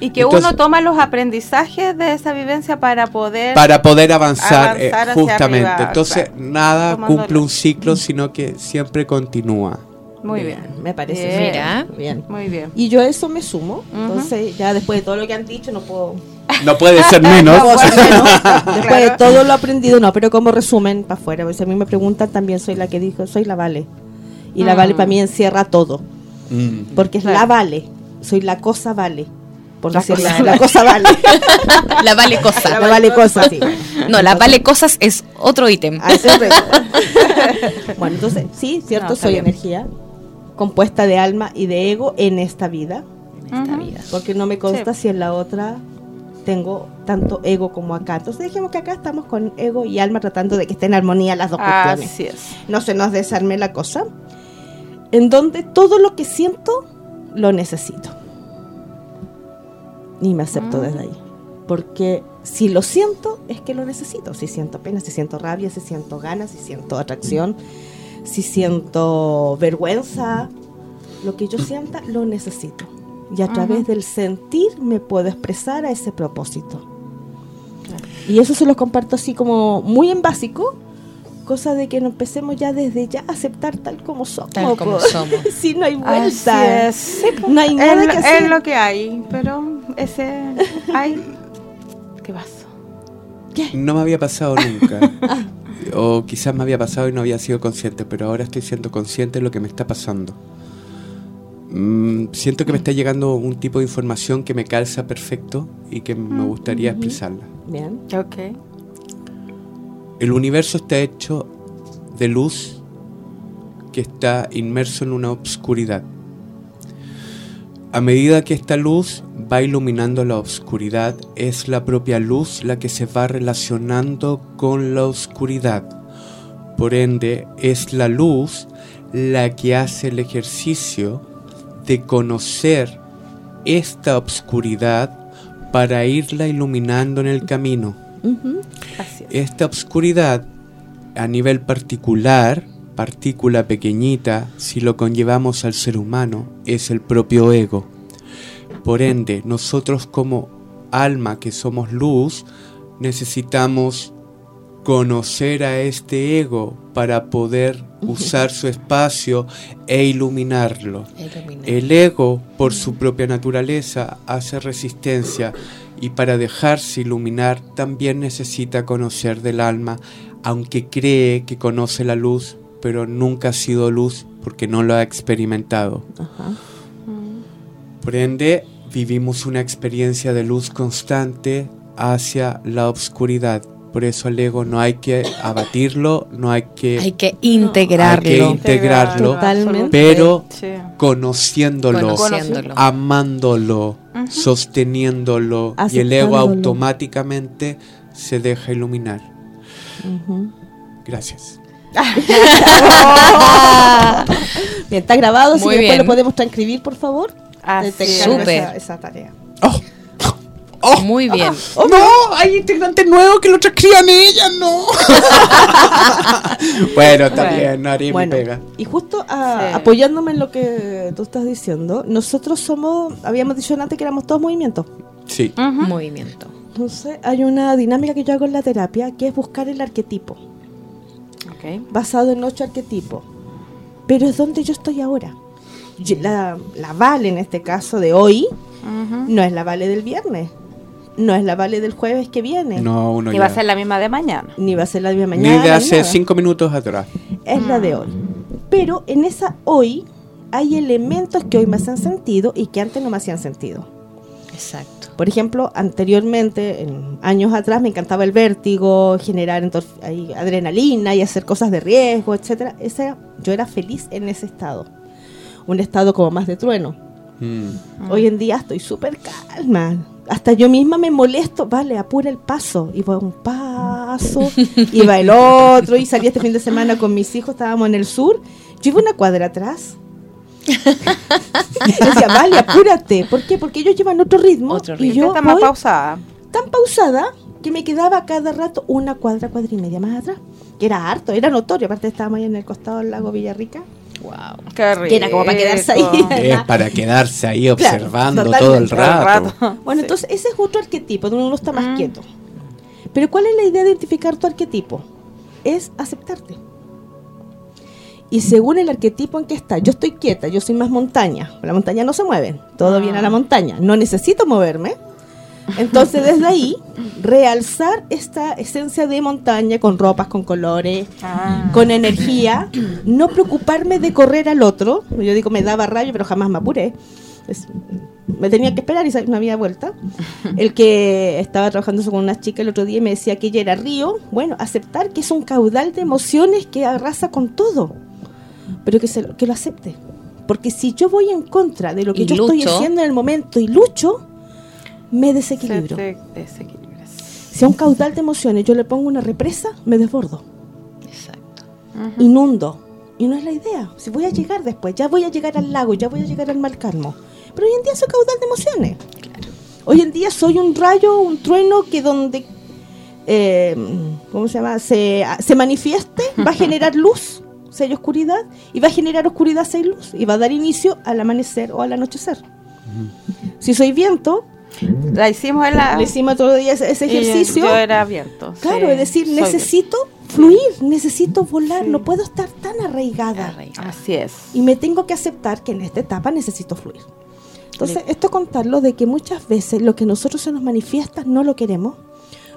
Y que Entonces- uno toma los aprendizajes de esa vivencia para poder para poder avanzar, eh, Avanzar justamente. arriba, Entonces, claro. nada cumple un ciclo, sino que siempre continúa. Muy bien. Me parece. Bien. Mira. Bien. Muy bien. Y yo a eso me sumo. Entonces, ya después de todo lo que han dicho, no puedo. No puede ser [LAUGHS] menos. no puedo ser bueno. menos. [LAUGHS] Después de todo lo aprendido, no, pero como resumen, para afuera. Pues si a mí me preguntan, también soy la que dijo, soy la Vale. Y la Mm. Vale para mí encierra todo. Mm. Porque es Claro. la Vale. Soy la cosa Vale. Por La decirlo cosa así, la cosa Vale. [LAUGHS] La vale cosa. la Vale cosa, sí. No, la vale cosas es otro ítem. Ah, es bueno, entonces, sí, cierto, No, soy bien. energía compuesta de alma y de ego en esta vida. En esta vida. Porque no me consta Sí. si en la otra tengo tanto ego como acá. Entonces dijimos que acá estamos con ego y alma tratando de que estén en armonía las dos cuestiones. Así es. No se nos desarme la cosa. En donde todo lo que siento lo necesito. Y me acepto Mm. desde ahí. Porque si lo siento, es que lo necesito. Si siento pena, si siento rabia, si siento ganas, si siento atracción, si siento vergüenza, lo que yo sienta, lo necesito. Y a través del sentir me puedo expresar a ese propósito. Y eso se los comparto así como muy en básico, cosa de que nos empecemos ya desde ya a aceptar tal como somos. Tal como [LAUGHS] somos. si no hay vuelta. es. Sí, pues, No hay es, nada lo- que es hacer. lo que hay, pero ese [LAUGHS] hay. ¿Qué pasó? No me había pasado nunca. [LAUGHS] o quizás me había pasado y no había sido consciente, pero ahora estoy siendo consciente de lo que me está pasando. Mm, siento que me está llegando un tipo de información que me calza perfecto y que me gustaría expresarla. Bien. Ok. El universo está hecho de luz que está inmerso en una obscuridad. A medida que esta luz va iluminando la oscuridad, es la propia luz la que se va relacionando con la oscuridad. Por ende, es la luz la que hace el ejercicio de conocer esta obscuridad para irla iluminando en el camino. Ujú. Así es. Esta obscuridad, a nivel particular, partícula pequeñita, si lo conllevamos al ser humano, es el propio ego. Por ende, nosotros como alma que somos luz, necesitamos conocer a este ego para poder usar su espacio e iluminarlo. Iluminar. El ego, por su propia naturaleza, hace resistencia y para dejarse iluminar también necesita conocer del alma, aunque cree que conoce la luz, pero nunca ha sido luz porque no lo ha experimentado. Ajá. Por ende, vivimos una experiencia de luz constante hacia la oscuridad. Por eso al ego no hay que abatirlo, no hay que, Hay que integrarlo. Hay que integrarlo, Totalmente. pero Sí. conociéndolo, Conociéndolo. amándolo, sosteniéndolo y el ego automáticamente se deja iluminar. Gracias. [LAUGHS] [LAUGHS] Bien, está grabado, así Muy que después bien. lo podemos transcribir, por favor. Te encargo. Esa, esa tarea. [LAUGHS] Muy bien. [GASPS] ¡Oh, no! Hay integrantes nuevos que lo transcriban ellas, no. [LAUGHS] bueno, está Bueno. bien, mi Bueno, pega. y justo Sí. apoyándome en lo que tú estás diciendo, nosotros somos, habíamos dicho antes que éramos todos movimientos. Sí. Movimiento. Entonces, hay una dinámica que yo hago en la terapia que es buscar el arquetipo, Ok. basado en ocho arquetipos. Pero es donde yo estoy ahora. La, la Vale, en este caso de hoy, no es la Vale del viernes, no es la Vale del jueves que viene, No, uno ya. va a ser la misma de mañana. ni va a ser la de Ni mañana. de ni hace nada. cinco minutos atrás. es la de hoy. Pero en esa hoy hay elementos que hoy me hacen sentido y que antes no me hacían sentido. Exacto. Por ejemplo, anteriormente, en años atrás, me encantaba el vértigo, generar adrenalina y hacer cosas de riesgo, etcétera. Ese, yo era feliz en ese estado. Un estado como más de trueno. Mm. Hoy en día estoy súper calma. Hasta yo misma me molesto. Vale, apura el paso. Y va un paso, y va el otro. Y salí este fin de semana con mis hijos, estábamos en el sur. Yo iba una cuadra atrás. [LAUGHS] Y decía, vale, apúrate. ¿Por qué? Porque ellos llevan otro ritmo. Otro y ritmo. yo Está más pausada. tan pausada que me quedaba cada rato una cuadra, cuadra y media más atrás. Que era harto, era notorio. Aparte estábamos ahí en el costado del lago Villarrica. Wow. Qué rico. Que era como para quedarse ahí. Es para quedarse ahí observando todo el rato. rato. [LAUGHS] Bueno, Sí. entonces ese es otro arquetipo, donde uno está más Mm. quieto. Pero ¿cuál es la idea de identificar tu arquetipo? Es aceptarte. Y según el arquetipo en que está, yo estoy quieta, yo soy más montaña. La montaña no se mueve, todo Ah. viene a la montaña. No necesito moverme. Entonces desde ahí, realzar esta esencia de montaña con ropas, con colores, Ah. con energía, no preocuparme de correr al otro. Yo digo, me daba rayo, pero jamás me apuré. Es- me tenía que esperar y no había vuelta. El que estaba trabajando con una chica el otro día y me decía que ella era río. Bueno, aceptar que es un caudal de emociones que arrasa con todo, pero que, se, lo- que lo acepte. Porque si yo voy en contra de lo que Y yo estoy lucho. haciendo en el momento y lucho, me Se desequilibro. desequilibras. Si a un caudal de emociones yo le pongo una represa, me desbordo Exacto. Ujú. inundo. Y no es la idea. Si voy a llegar después, ya voy a llegar al lago, ya voy a llegar al mar calmo. Pero hoy en día soy caudal de emociones. Hoy en día soy un rayo, un trueno que donde, eh, ¿cómo se llama? Se, se manifieste, va a generar luz, si hay oscuridad, y va a generar oscuridad si hay luz, y va a dar inicio al amanecer o al anochecer. Si soy viento, La hicimos en la... le hicimos todo el día ese, ese y ejercicio. Yo era viento. Claro, sí, es decir, necesito fluir, necesito volar, Sí. no puedo estar tan arraigada. viento. Así es. Y me tengo que aceptar que en esta etapa necesito fluir. Entonces, esto contarlo de que muchas veces lo que nosotros se nos manifiesta no lo queremos,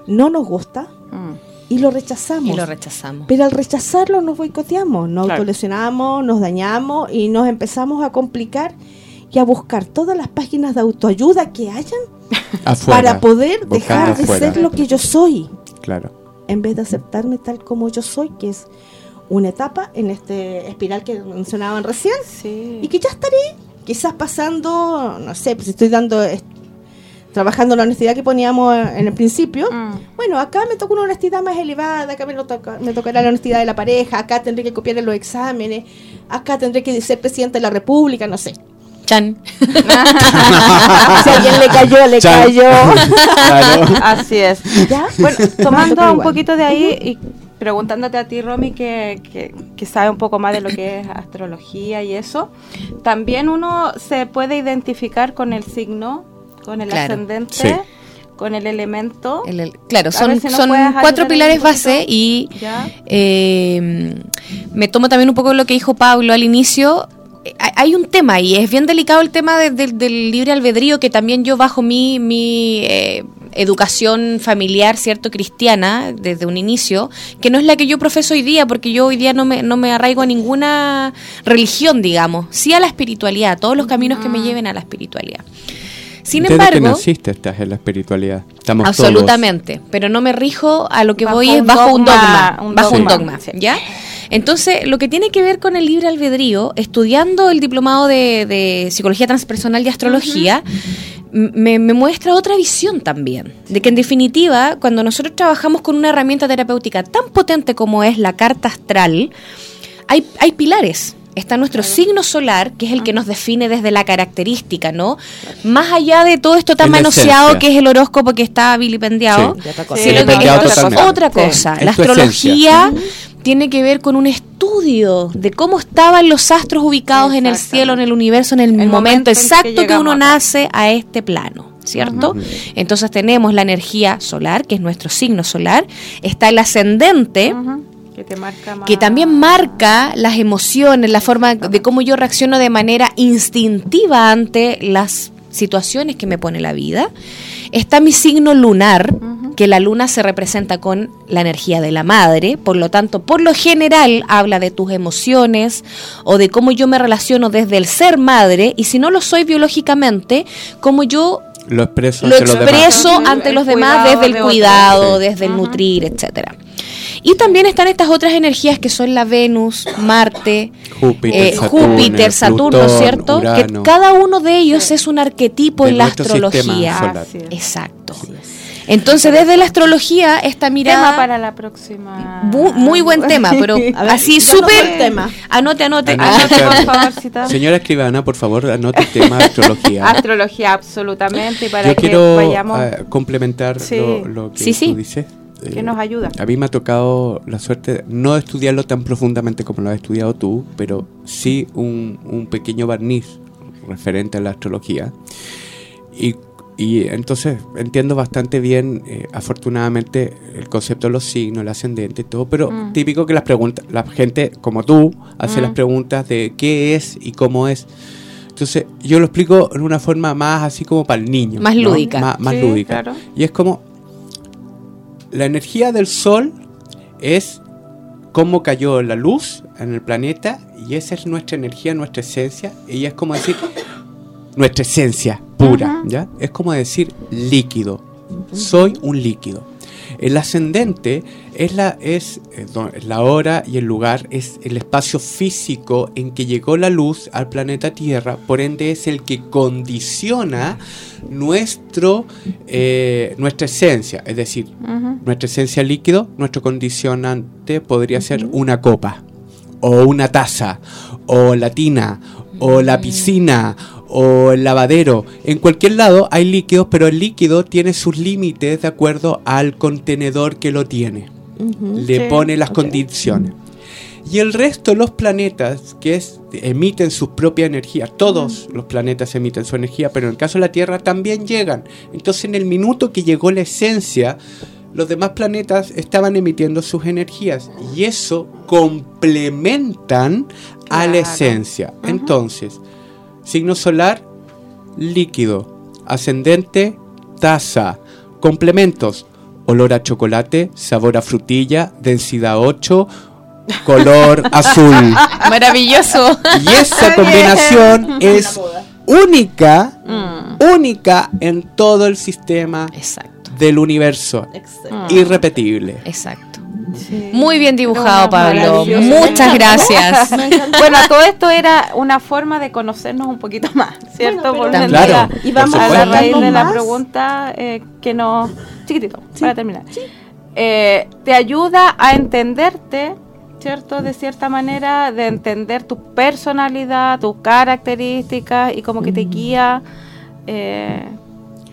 no nos gusta Mm. y lo rechazamos. Y lo rechazamos. Pero al rechazarlo nos boicoteamos, nos Claro. autolesionamos, nos dañamos y nos empezamos a complicar y a buscar todas las páginas de autoayuda que hayan [LAUGHS] Afuera, para poder dejar de afuera. ser lo que yo soy, Claro. en vez de aceptarme tal como yo soy, que es una etapa en este espiral que mencionaban recién Sí. y que ya estaré quizás pasando, no sé, pues estoy dando, trabajando la honestidad que poníamos en el principio. Mm. Bueno, acá me toca una honestidad más elevada, acá me, lo toca, me tocará la honestidad de la pareja, acá tendré que copiar en los exámenes, acá tendré que ser presidente de la república, no sé. Chan. [LAUGHS] si alguien le cayó, le Chan. cayó. Claro. Así es. ¿Ya? Bueno, Toca tomando un poquito de ahí y preguntándote a ti, Romy, que, que, que sabe un poco más de lo que es astrología y eso, también uno se puede identificar con el signo, con el Claro. ascendente, Sí. con el elemento. El- el- claro, son, si son cuatro pilares base y eh, me tomo también un poco lo que dijo Pablo al inicio. Hay- un tema y es bien delicado el tema de- de- del libre albedrío que también yo bajo mi, mi eh, educación familiar, cierto, cristiana, desde un inicio, que no es la que yo profeso hoy día, porque yo hoy día no me, no me arraigo a ninguna religión, digamos, sí a la espiritualidad, a todos los caminos que me lleven a la espiritualidad. Sin Desde embargo, que naciste estás en la espiritualidad. Estamos Absolutamente, pero no me rijo a lo que Bajo voy es bajo un dogma, bajo un dogma. ¿ya? Entonces, lo que tiene que ver con el libre albedrío, estudiando el diplomado de, de psicología transpersonal y astrología, me, me muestra otra visión también, de que en definitiva, cuando nosotros trabajamos con una herramienta terapéutica tan potente como es la carta astral, hay, hay pilares. Está nuestro signo solar, que es el que nos define desde la característica, ¿no? Más allá de todo esto tan En manoseado esencia. que es el horóscopo que está vilipendiado, Sí. Sí, es otra cosa. La astrología tiene que ver con un estudio de cómo estaban los astros ubicados en el cielo, en el universo, en el, El momento, momento en que exacto que, llegamos uno acá. nace a este plano. ¿Cierto? Entonces tenemos la energía solar, que es nuestro signo solar, está el ascendente, Que te marca más. que también marca las emociones, la forma de cómo yo reacciono de manera instintiva ante las situaciones que me pone la vida. Está mi signo lunar, que la luna se representa con la energía de la madre, por lo tanto, por lo general habla de tus emociones o de cómo yo me relaciono desde el ser madre y si no lo soy biológicamente, cómo yo Lo expreso lo ante los demás. expreso Ujú, ante el los demás cuidado desde el cuidado, desde el nutrir, etcétera. Y también están estas otras energías que son la Venus, Marte, Júpiter, eh, Saturno, Júpiter, Saturno, Plutón, ¿cierto? Urano. Que cada uno de ellos es un arquetipo De en la astrología. solar. Exacto. Entonces, desde la astrología, esta Tema mirada... para la próxima. Bu- muy buen [LAUGHS] tema, pero ver, así súper... tema. Anote, anote. Anote. Anote, por favor, cita. Señora escribana, por favor, anote el tema astrología. Astrología, absolutamente. Y para Yo que quiero vayamos. eh, complementar Sí. lo, lo que Sí, sí. tú dices. Que Eh, nos ayuda. A mí me ha tocado la suerte de no de estudiarlo tan profundamente como lo has estudiado tú, pero sí un, un pequeño barniz referente a la astrología. Y, y entonces entiendo bastante bien, eh, afortunadamente, el concepto de los signos, el ascendente y todo, pero Mm. típico que las preguntas, la gente como tú hace Mm. las preguntas de qué es y cómo es. Entonces, yo lo explico en una forma más así como para el niño. Más ¿no? lúdica. Má- más Sí, lúdica. claro. Y es como, la energía del sol es cómo cayó la luz en el planeta y esa es nuestra energía, nuestra esencia. Y es como decir, nuestra esencia pura. ¿ya? Es como decir líquido. Soy un líquido. El ascendente es la, es, eh, es la hora y el lugar, es el espacio físico en que llegó la luz al planeta Tierra, por ende es el que condiciona nuestro, eh, nuestra esencia, es decir, nuestra esencia líquido, nuestro condicionante podría ser una copa, o una taza, o la tina, o la piscina, o el lavadero. En cualquier lado hay líquidos, pero el líquido tiene sus límites de acuerdo al contenedor que lo tiene. Le Sí, pone las condiciones. Y el resto, los planetas, que es, emiten su propia energía, todos los planetas emiten su energía, pero en el caso de la Tierra también llegan. Entonces, en el minuto que llegó la esencia, los demás planetas estaban emitiendo sus energías y eso complementan a la esencia. Entonces, signo solar, líquido, ascendente, taza, complementos, olor a chocolate, sabor a frutilla, densidad 8, color [LAUGHS] azul. Maravilloso. Y esa combinación es única, Mm. única en todo el sistema Exacto, del universo. Excelente. Irrepetible. exacto. Sí. Muy bien dibujado, Pablo. Muchas gracias. [LAUGHS] Bueno, todo esto era una forma de conocernos un poquito más, ¿cierto? Bueno, Por Claro. Y vamos por a la raíz de la pregunta eh, que nos... Chiquitito, para terminar. Eh, te ayuda a entenderte, ¿cierto? De cierta manera, de entender tu personalidad, tus características y como que te guía eh,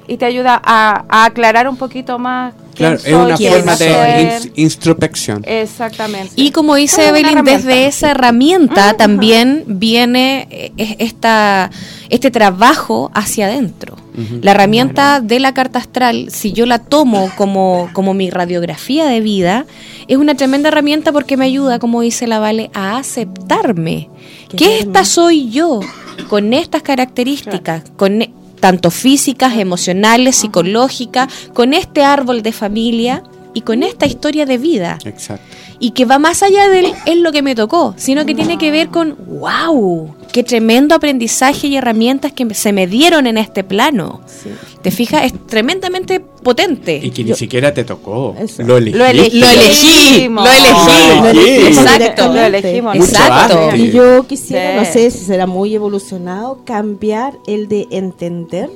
y te ayuda a, a aclarar un poquito más Claro, es soy, una forma de introspección. Exactamente. Y como dice Evelyn, herramienta. desde esa herramienta también viene eh, es- esta, este trabajo hacia adentro. La herramienta de la carta astral, si yo la tomo como, como mi radiografía de vida, es una tremenda herramienta porque me ayuda, como dice la Vale, a aceptarme. Qué Que esta soy yo, con estas características, con e- tanto físicas, emocionales, psicológicas, con este árbol de familia y con esta historia de vida Exacto. y que va más allá del es lo que me tocó, sino que tiene que ver con wow, qué tremendo aprendizaje y herramientas que se me dieron en este plano. Sí. ¿Te fijas? Es tremendamente potente. Y que ni Yo- siquiera te tocó. Lo elegí. Lo elegí, lo elegí. Lo elegí. Exacto. Lo elegimos. Exacto. Y yo quisiera, Sí. no sé si será muy evolucionado, cambiar el de entender,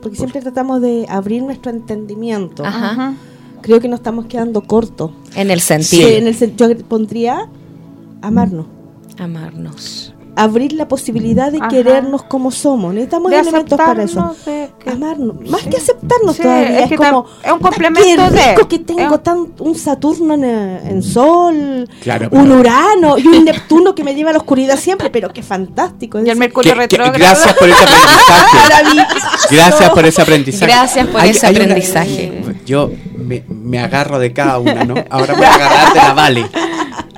porque siempre tratamos de abrir nuestro entendimiento. Ajá. Creo que nos estamos quedando cortos. En el Sí, sentido en el yo pondría amarnos. amarnos. Abrir la posibilidad de Ajá. querernos como somos. Necesitamos De elementos para eso. aceptarnos, de que- Amarnos. Más Sí. que aceptarnos Sí, todavía. es como. es un "Puta, complemento Qué de- rico que tengo es un- tan, un Saturno en, en Sol, Claro, un pero- Urano y un Neptuno que me lleva a la oscuridad siempre. Pero qué fantástico. es Y el Mercurio retrógrado. [LAUGHS] gracias por ese aprendizaje. Gracias por ese aprendizaje. Gracias por ese aprendizaje. yo me, me agarro de cada una, ¿no? Ahora voy a agarrar de la Vale.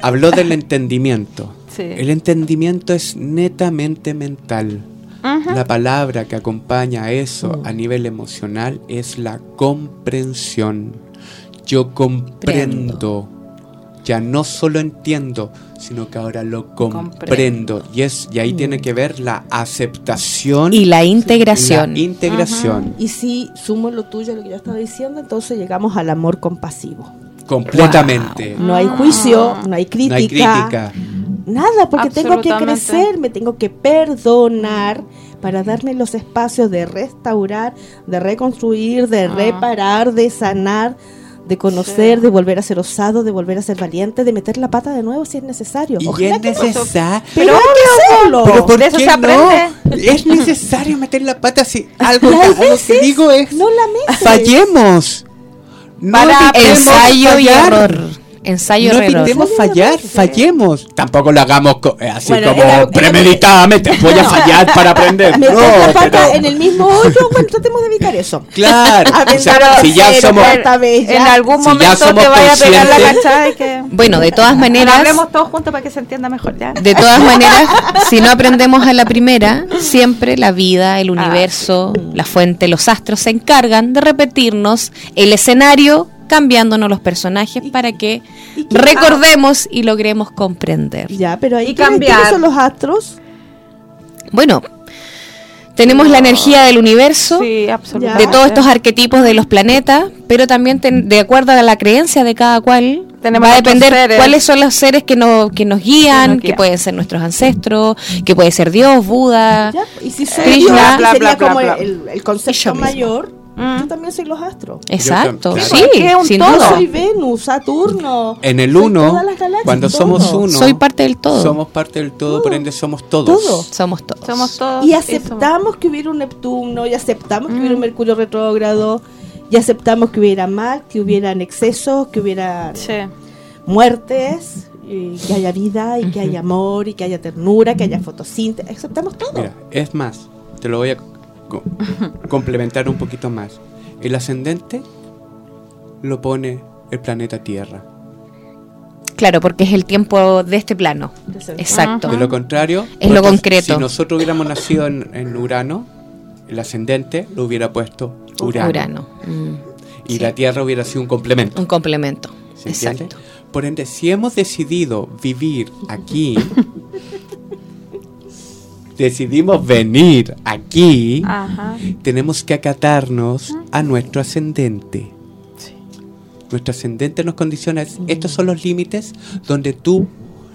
Habló del entendimiento. Sí. El entendimiento es netamente mental. La palabra que acompaña a eso a nivel emocional es la comprensión. Yo comprendo. Ya no solo entiendo, sino que ahora lo comprendo. Y, es, y ahí tiene que ver la aceptación Y la integración. la integración. Y si sumo lo tuyo, lo que yo estaba diciendo, entonces llegamos al amor compasivo. Completamente. No hay juicio, no hay No crítica. hay crítica. Nada, porque tengo que crecer, me tengo que perdonar para darme los espacios de restaurar, de reconstruir, de Ah. reparar, de sanar, de conocer, Sí. de volver a ser osado, de volver a ser valiente, de meter la pata de nuevo si es necesario. Y Ojalá es necesario. Pero ¿por De eso qué se no? Es necesario meter la pata si [LAUGHS] algo, algo que digo es no la metes. fallemos. No Para Ensayo y error. Ensayo No evitemos fallar, fallemos. Tampoco lo hagamos co- eh, así Bueno, como era- era- premeditadamente. Voy a fallar para aprender. [LAUGHS] No, la pata pero- en el mismo hoyo, bueno, tratemos de evitar eso. [LAUGHS] Claro. [LAUGHS] O sea, si ya cero, somos. En algún Si ya momento somos te vaya a pegar la conscientes- cachada y que... Bueno, de todas maneras, hablemos todos juntos para que se entienda mejor, ¿ya? de todas maneras, si no aprendemos a la primera, siempre la vida, el universo, la fuente, los astros se encargan de repetirnos el escenario cambiándonos los personajes para que ¿Y qué- recordemos y logremos comprender. Ya, pero ahí Y ¿quiénes- cambiar. ¿quiénes son los astros? Bueno, tenemos la energía del universo, Sí, de todos estos arquetipos de los planetas, pero también ten- de acuerdo a la creencia de cada cual, Tenemos va a depender cuáles son los seres que, no, que nos guían, Que nos que guían. pueden ser nuestros ancestros, que puede ser Dios, Buda. Ya, y si Krishna, bla, sería bla, bla, como bla. el, el concepto mayor, Mm. Yo también soy los astros. Exacto, Claro. sí, un sin todo. duda. Soy Venus, Saturno. En el uno, todas las galaxias, cuando todo. somos uno, Soy parte del todo. somos parte del todo, por Todo. ende somos todos. Todo. Somos todos. Somos todos. Y aceptamos que hubiera un Neptuno, y aceptamos que Mm. hubiera un Mercurio retrógrado, y aceptamos que hubiera mal, que hubieran excesos, que hubiera Sí. muertes, y que haya vida, y que haya amor, y que haya ternura, que haya fotosíntesis. Aceptamos todo. Mira, es más, te lo voy a co- complementar un poquito más. El ascendente lo pone el planeta Tierra. Claro, porque es el tiempo de este plano. Exacto. De lo contrario, Es lo concreto. Si nosotros hubiéramos nacido en, en Urano, el ascendente lo hubiera puesto Urano. Urano. Mm, Y Sí. la Tierra hubiera sido un complemento. Un complemento. ¿se entiende? Exacto. Por ende, si hemos decidido vivir aquí, [LAUGHS] decidimos venir aquí, Ajá. tenemos que acatarnos a nuestro ascendente. Nuestro ascendente nos condiciona. es- Estos son los límites donde tu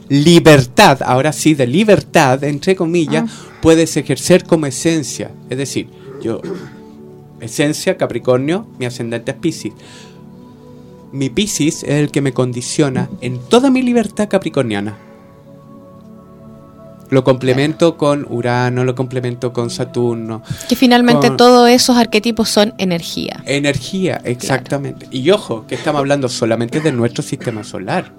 libertad, ahora sí, de libertad, entre comillas, puedes ejercer como esencia. Es decir, yo, esencia, Capricornio, mi ascendente es Piscis. Mi Piscis es el que me condiciona en toda mi libertad capricorniana. Lo complemento con Urano, lo complemento con Saturno, Que finalmente Con- todos esos arquetipos son energía. Energía, exactamente. Y ojo, que estamos hablando solamente de nuestro sistema solar.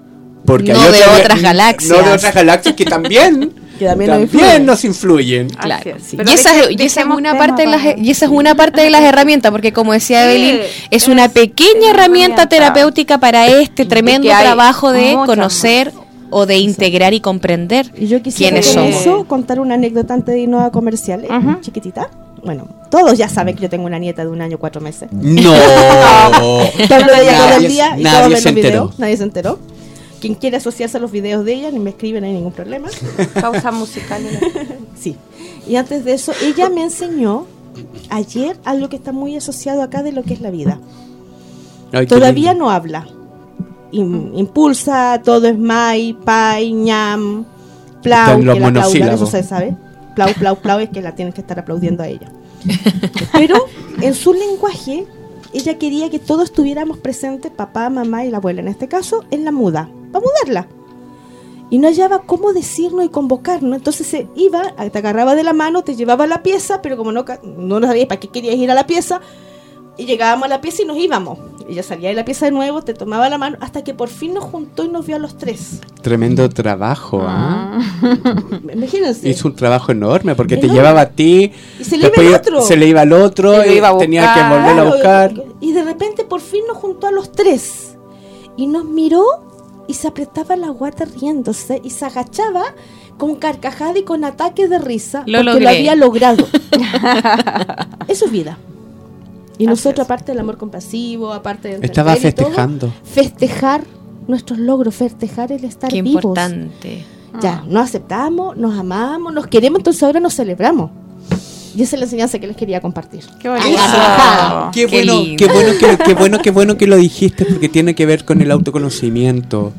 Porque No hay de otras- otras galaxias. No de otras galaxias que también, [LAUGHS] Que también nos también influyen. nos influyen. Claro. Y esa, deje- y esa es una tema parte de las, para- y esa es una parte de las herramientas, porque como decía Sí, Evelyn, es una pequeña herramienta herramienta. terapéutica para este tremendo trabajo de conocer o de integrar y comprender Y yo quisiera quiénes con somos. eso contar una anécdota antes de irnos a comerciales, Ujú. chiquitita. Bueno, todos ya saben que yo tengo una nieta de un año cuatro meses. No. Que hablo de ella todo Nadie- se los enteró. videos. Nadie se enteró. Quien quiere asociarse a los videos de ella, ni me escribe, no hay ningún problema. [LAUGHS] Pausa musical. [LAUGHS] Sí. Y antes de eso, ella me enseñó ayer algo que está muy asociado acá de lo que es la vida. Ay, Todavía no habla. Im- impulsa, todo es mai, pai, ñam, plau, que la aplaudan, eso se sabe. Plau, plau, plau es que la tienes que estar aplaudiendo a ella. [LAUGHS] Pero en su lenguaje, ella quería que todos estuviéramos presentes, papá, mamá y la abuela, en este caso, en la muda, para mudarla. Y no hallaba cómo decirnos y convocarnos. Entonces se iba, te agarraba de la mano, te llevaba a la pieza, pero como no, ca- no sabías para qué querías ir a la pieza, y llegábamos a la pieza y nos íbamos. Ella salía de la pieza de nuevo, te tomaba la mano, hasta que por fin nos juntó y nos vio a los tres. Tremendo trabajo, ¿ah? [LAUGHS] Imagínense. Hizo un trabajo enorme porque te llevaba a ti, Y se le iba el otro. se le iba al otro Se lo y iba a tenía que volverlo a buscar. Y de repente por fin nos juntó a los tres. Y nos miró y se apretaba la guata riéndose y se agachaba con carcajada y con ataques de risa Lo porque logré. lo había logrado. [LAUGHS] Eso es vida. Y Así nosotros, es. aparte del amor compasivo, aparte de Estaba entender y todo, festejando. festejar nuestros logros, festejar el estar Qué vivos. importante. Ya, nos aceptamos, nos amamos, nos queremos, entonces ahora nos celebramos. Y esa es la enseñanza que les quería compartir. Qué bonito. Qué, Qué bueno, qué bueno que, qué bueno, qué bueno que lo dijiste porque tiene que ver con el autoconocimiento.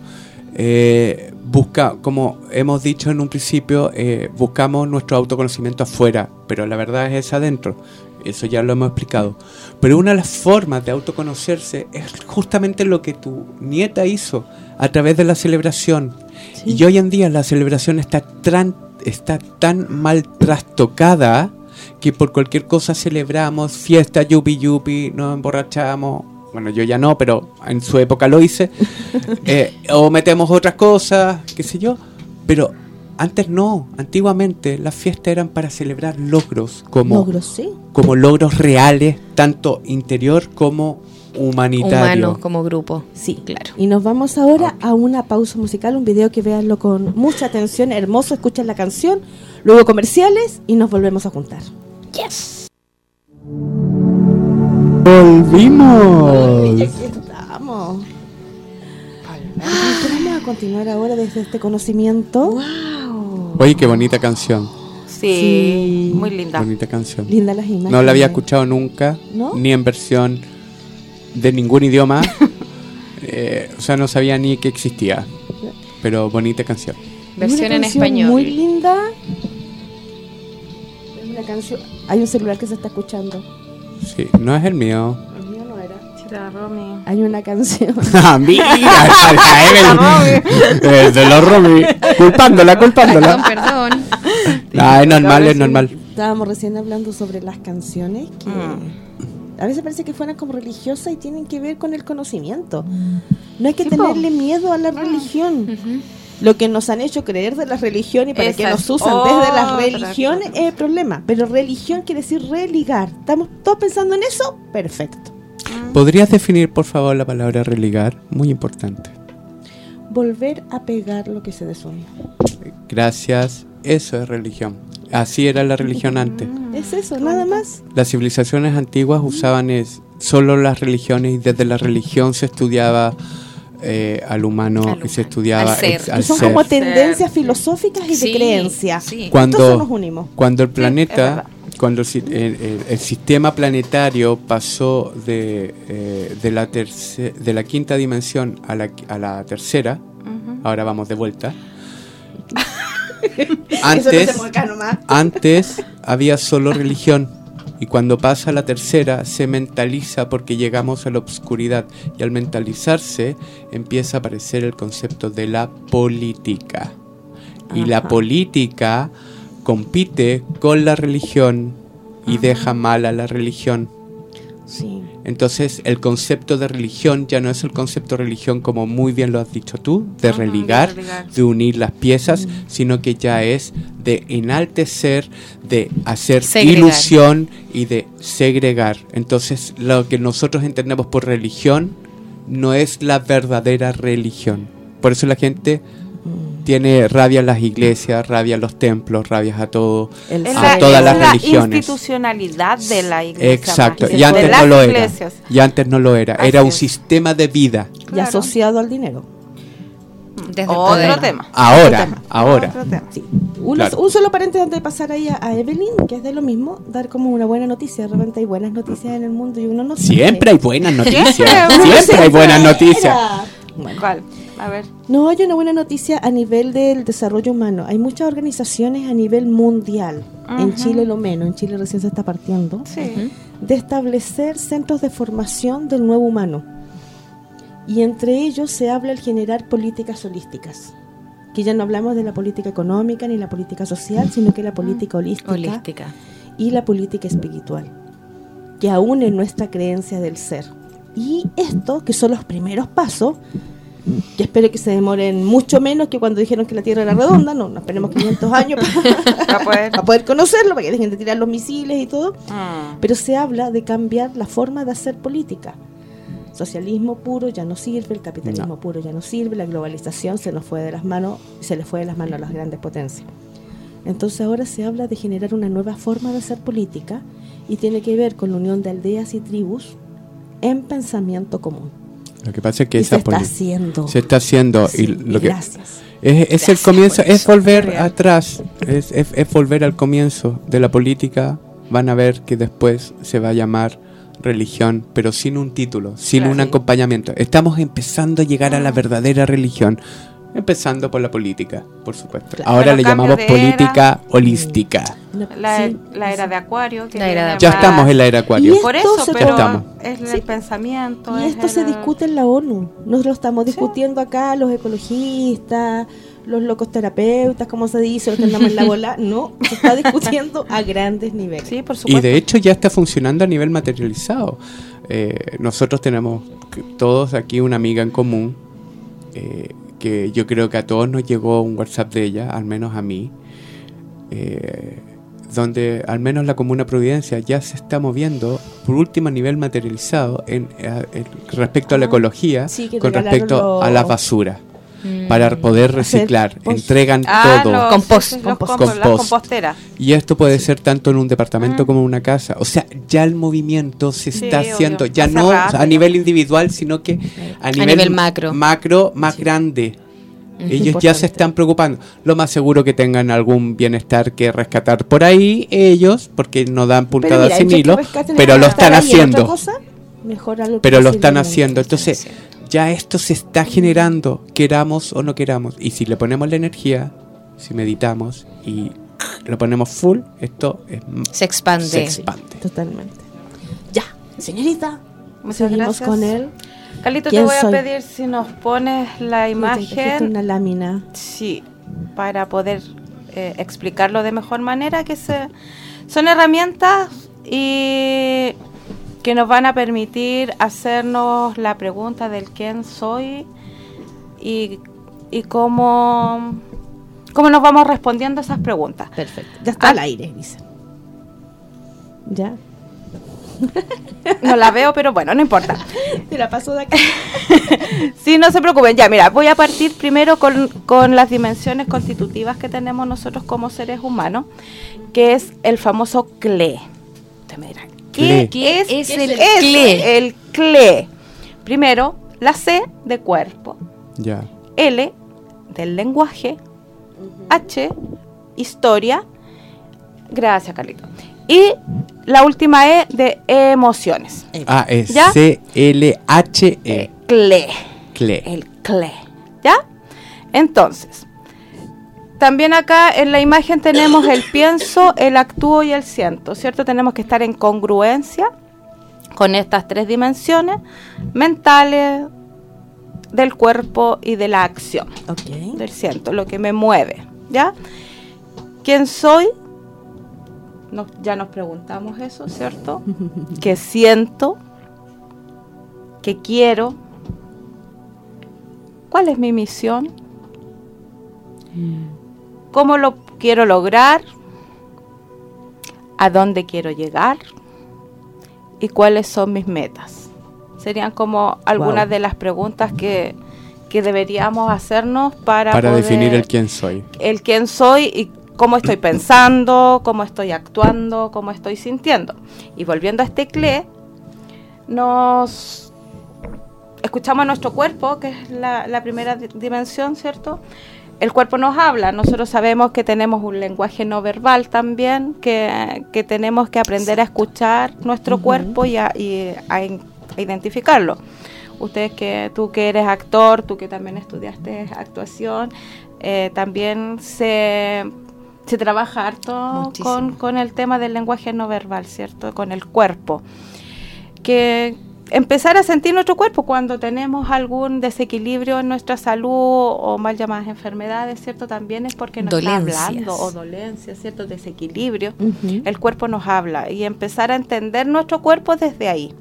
Eh, busca, como hemos dicho en un principio, eh, buscamos nuestro autoconocimiento afuera, pero la verdad es adentro. Eso ya lo hemos explicado. Pero una de las formas de autoconocerse es justamente lo que tu nieta hizo a través de la celebración. Y hoy en día la celebración está tan, está tan mal trastocada que por cualquier cosa celebramos, fiesta, yupi yupi, nos emborrachamos. Bueno, yo ya no, pero en su época lo hice. [LAUGHS] Eh, o metemos otras cosas, qué sé yo. Pero antes no, antiguamente las fiestas eran para celebrar logros, como Logros, sí. como logros reales, tanto interior como humanitario. Humanos como grupo. Sí, Claro. Y nos vamos ahora a una pausa musical, un video que veanlo con mucha atención, hermoso, escuchen la canción, luego comerciales y nos volvemos a juntar. Yes. Volvimos. Aquí estamos. Vamos a continuar ahora desde este conocimiento. Oye, qué bonita canción. Sí, Sí. muy linda. Bonita canción. Linda las imágenes. No la había escuchado nunca, ¿No? ni en versión de ningún idioma. [LAUGHS] Eh, o sea, no sabía ni que existía. Pero bonita canción. Versión una en español. Muy linda. Es una canción. Hay un celular que se está escuchando. Sí, no es el mío. Romy. Hay una canción. [LAUGHS] Ah, Mira, [LAUGHS] [LAUGHS] de los Romy. Culpándola, Perdón, culpándola. perdón. Ah, es normal, es normal. Estábamos recién hablando sobre las canciones que Mm. a veces parece que fueran como religiosas y tienen que ver con el conocimiento. No hay que tenerle miedo a la religión. Lo que nos han hecho creer de la religión y para Esa que nos usan desde las religiones es el problema. Pero religión quiere decir religar. ¿Estamos todos pensando en eso? Perfecto. ¿Podrías definir, por favor, la palabra religar? Muy importante. Volver a pegar lo que se desunió. Gracias. Eso es religión. Así era la religión antes. Es eso, nada más. Las civilizaciones antiguas usaban es, solo las religiones y desde la religión se estudiaba eh, al humano Al y se estudiaba al ser. ex- al son ser. como Ser. tendencias filosóficas y de Sí, creencia. sí. Cuando- nos unimos. Cuando el planeta, verdad. Cuando el, si- el- sistema planetario pasó de, eh, de, la terce- de la quinta dimensión a la, a la tercera, ahora vamos de vuelta. [LAUGHS] No antes, había solo religión y cuando pasa la tercera se mentaliza porque llegamos a la oscuridad y al mentalizarse empieza a aparecer el concepto de la política. Y la política compite con la religión y deja mal a la religión. Sí. Entonces el concepto de religión ya no es el concepto de religión como muy bien lo has dicho tú, de religar, de unir las piezas, sino que ya es de enaltecer, de hacer Segregar. ilusión y de segregar. Entonces lo que nosotros entendemos por religión no es la verdadera religión. Por eso la gente. Tiene rabia a las iglesias, rabia a los templos, rabia a todo. El a la, todas es las la religiones. institucionalidad de la iglesia. Exacto, y antes no lo era. Y antes no lo era. Así Era un es. sistema de vida. y Claro. asociado al dinero. Desde Otro poder. tema. Ahora, tema. ahora. Otro tema. Sí. Un, Claro. un solo paréntesis antes de pasar ahí a, a Evelyn, que es de lo mismo, dar como una buena noticia. De repente hay buenas noticias en el mundo y uno no sabe. Siempre hay buenas noticias. Siempre. Siempre hay buenas noticias. Bueno, ¿Cuál? A ver. no hay una buena noticia a nivel del desarrollo humano. Hay muchas organizaciones a nivel mundial. En. Chile lo menos, en Chile recién se está partiendo. Sí. de establecer centros de formación del nuevo humano. Y entre ellos se habla el generar políticas holísticas. Que ya no hablamos de la política económica ni la política social, sino que la política holística, Holística. y la política espiritual, que aún es nuestra creencia del ser. Y esto, que son los primeros pasos, que espero que se demoren mucho menos que cuando dijeron que la Tierra era redonda, no, no esperemos 500 años para, [LAUGHS] Para poder- para poder conocerlo, para que dejen de tirar los misiles y todo. Mm. Pero se habla de cambiar la forma de hacer política. Socialismo puro ya no sirve, el capitalismo puro ya no sirve, la globalización se nos fue de las manos, se le fue de las manos a las grandes potencias. Entonces ahora se habla de generar una nueva forma de hacer política y tiene que ver con la unión de aldeas y tribus en pensamiento común. Lo que pasa es que y esa se está haciendo. se está haciendo Sí, y lo que gracias. es, es el comienzo, es volver atrás, es, es- es volver al comienzo de la política. Van a ver que después se va a llamar religión, pero sin un título, sin Claro. un acompañamiento. Estamos empezando a llegar a la verdadera religión, empezando por la política, por supuesto. Claro. Ahora le llamamos política holística. La, sí, la era de Acuario. Que La era de viene Ya más- estamos en la era acuario. Y Por Esto eso, se pero toma- es el Sí. pensamiento. Y es esto se discute en la ONU. Nosotros lo estamos discutiendo acá, los ecologistas, los locos terapeutas, como se dice, los que andamos en la bola. [LAUGHS] No, se está discutiendo a grandes niveles. Sí, por Y supuesto. de hecho ya está funcionando a nivel materializado. Eh, nosotros tenemos todos aquí una amiga en común, eh, que yo creo que a todos nos llegó un WhatsApp de ella, al menos a mí, eh, donde al menos la Comuna Providencia ya se está moviendo, por último a nivel materializado, en, eh, en- respecto a la ecología, sí, con respecto a los- la basura, Mm. para [LAUGHS] poder reciclar. Entregan Ah, todo. los- Compost. sí, sí, los Compost. compos- las Compost. composteras. Y esto puede ser tanto en un departamento Mm. como en una casa. O sea, ya el movimiento se Sí, está obvio. haciendo, ya no a nivel individual, sino que a nivel, nivel macro. macro más grande. Ellos ya se están preocupando. Lo más seguro que tengan algún bienestar que rescatar por ahí ellos, porque no dan puntadas mira, sin hilo, pero lo están haciendo. cosa, mejor algo Pero lo están haciendo. Entonces, ya esto se está generando, queramos o no queramos. Y si le ponemos la energía, si meditamos y lo ponemos full, esto es Se expande. se expande. Totalmente. Ya, Señorita, Muchas seguimos gracias. con él. Carlito, te ¿Quién voy a pedir si nos pones la imagen. una lámina. Sí, para poder eh, explicarlo de mejor manera, que se, son herramientas y que nos van a permitir hacernos la pregunta del quién soy y, y cómo, cómo nos vamos respondiendo a esas preguntas. Perfecto. Ya está Ah. al aire, dice. Ya. [LAUGHS] No la veo, pero bueno, no importa. [LAUGHS] Te la paso de acá. [LAUGHS] Sí, no se preocupen. Ya, mira, voy a partir primero con, con las dimensiones constitutivas que tenemos nosotros como seres humanos, que es el famoso CLE. Usted me dirá, ¿qué, es, es el el CLE? El CLE. Primero, la C de cuerpo, Ya. L del lenguaje, H, historia. Gracias, Carlito. Y la última E de emociones. Ah, es ¿Ya? C-L-H-E. Eh, CLE. CLE. el CLE. ¿Ya? Entonces, también acá en la imagen tenemos el pienso, el actúo y el siento, ¿cierto? Tenemos que estar en congruencia con estas tres dimensiones mentales, del cuerpo y de la acción, Ok. del siento, lo que me mueve, ¿ya? ¿Quién soy? Nos- ya nos preguntamos eso, ¿cierto? [LAUGHS] ¿Qué siento? ¿Qué quiero? ¿Cuál es mi misión? ¿Cómo lo quiero lograr? ¿A dónde quiero llegar? ¿Y cuáles son mis metas? Serían como algunas Wow. de las preguntas que, que deberíamos hacernos para, Para poder- definir el quién soy. el quién soy y cómo estoy [CLEARS THROAT] pensando, cómo estoy actuando, cómo estoy sintiendo. Y volviendo a este CLE, nos escuchamos a nuestro cuerpo, que es la, la primera di- dimensión, ¿cierto? El cuerpo nos habla, nosotros sabemos que tenemos un lenguaje no verbal también, que, que tenemos que aprender a escuchar nuestro cuerpo y, a, y a in- a identificarlo. Ustedes que tú que eres actor, tú que también estudiaste actuación, eh, también se, se trabaja harto con, con el tema del lenguaje no verbal, ¿cierto? Con el cuerpo. Que empezar a sentir nuestro cuerpo cuando tenemos algún desequilibrio en nuestra salud o mal llamadas enfermedades, ¿cierto? También es porque nos está Dolencias. hablando o dolencias, ¿cierto? Desequilibrio. El cuerpo nos habla y empezar a entender nuestro cuerpo desde ahí.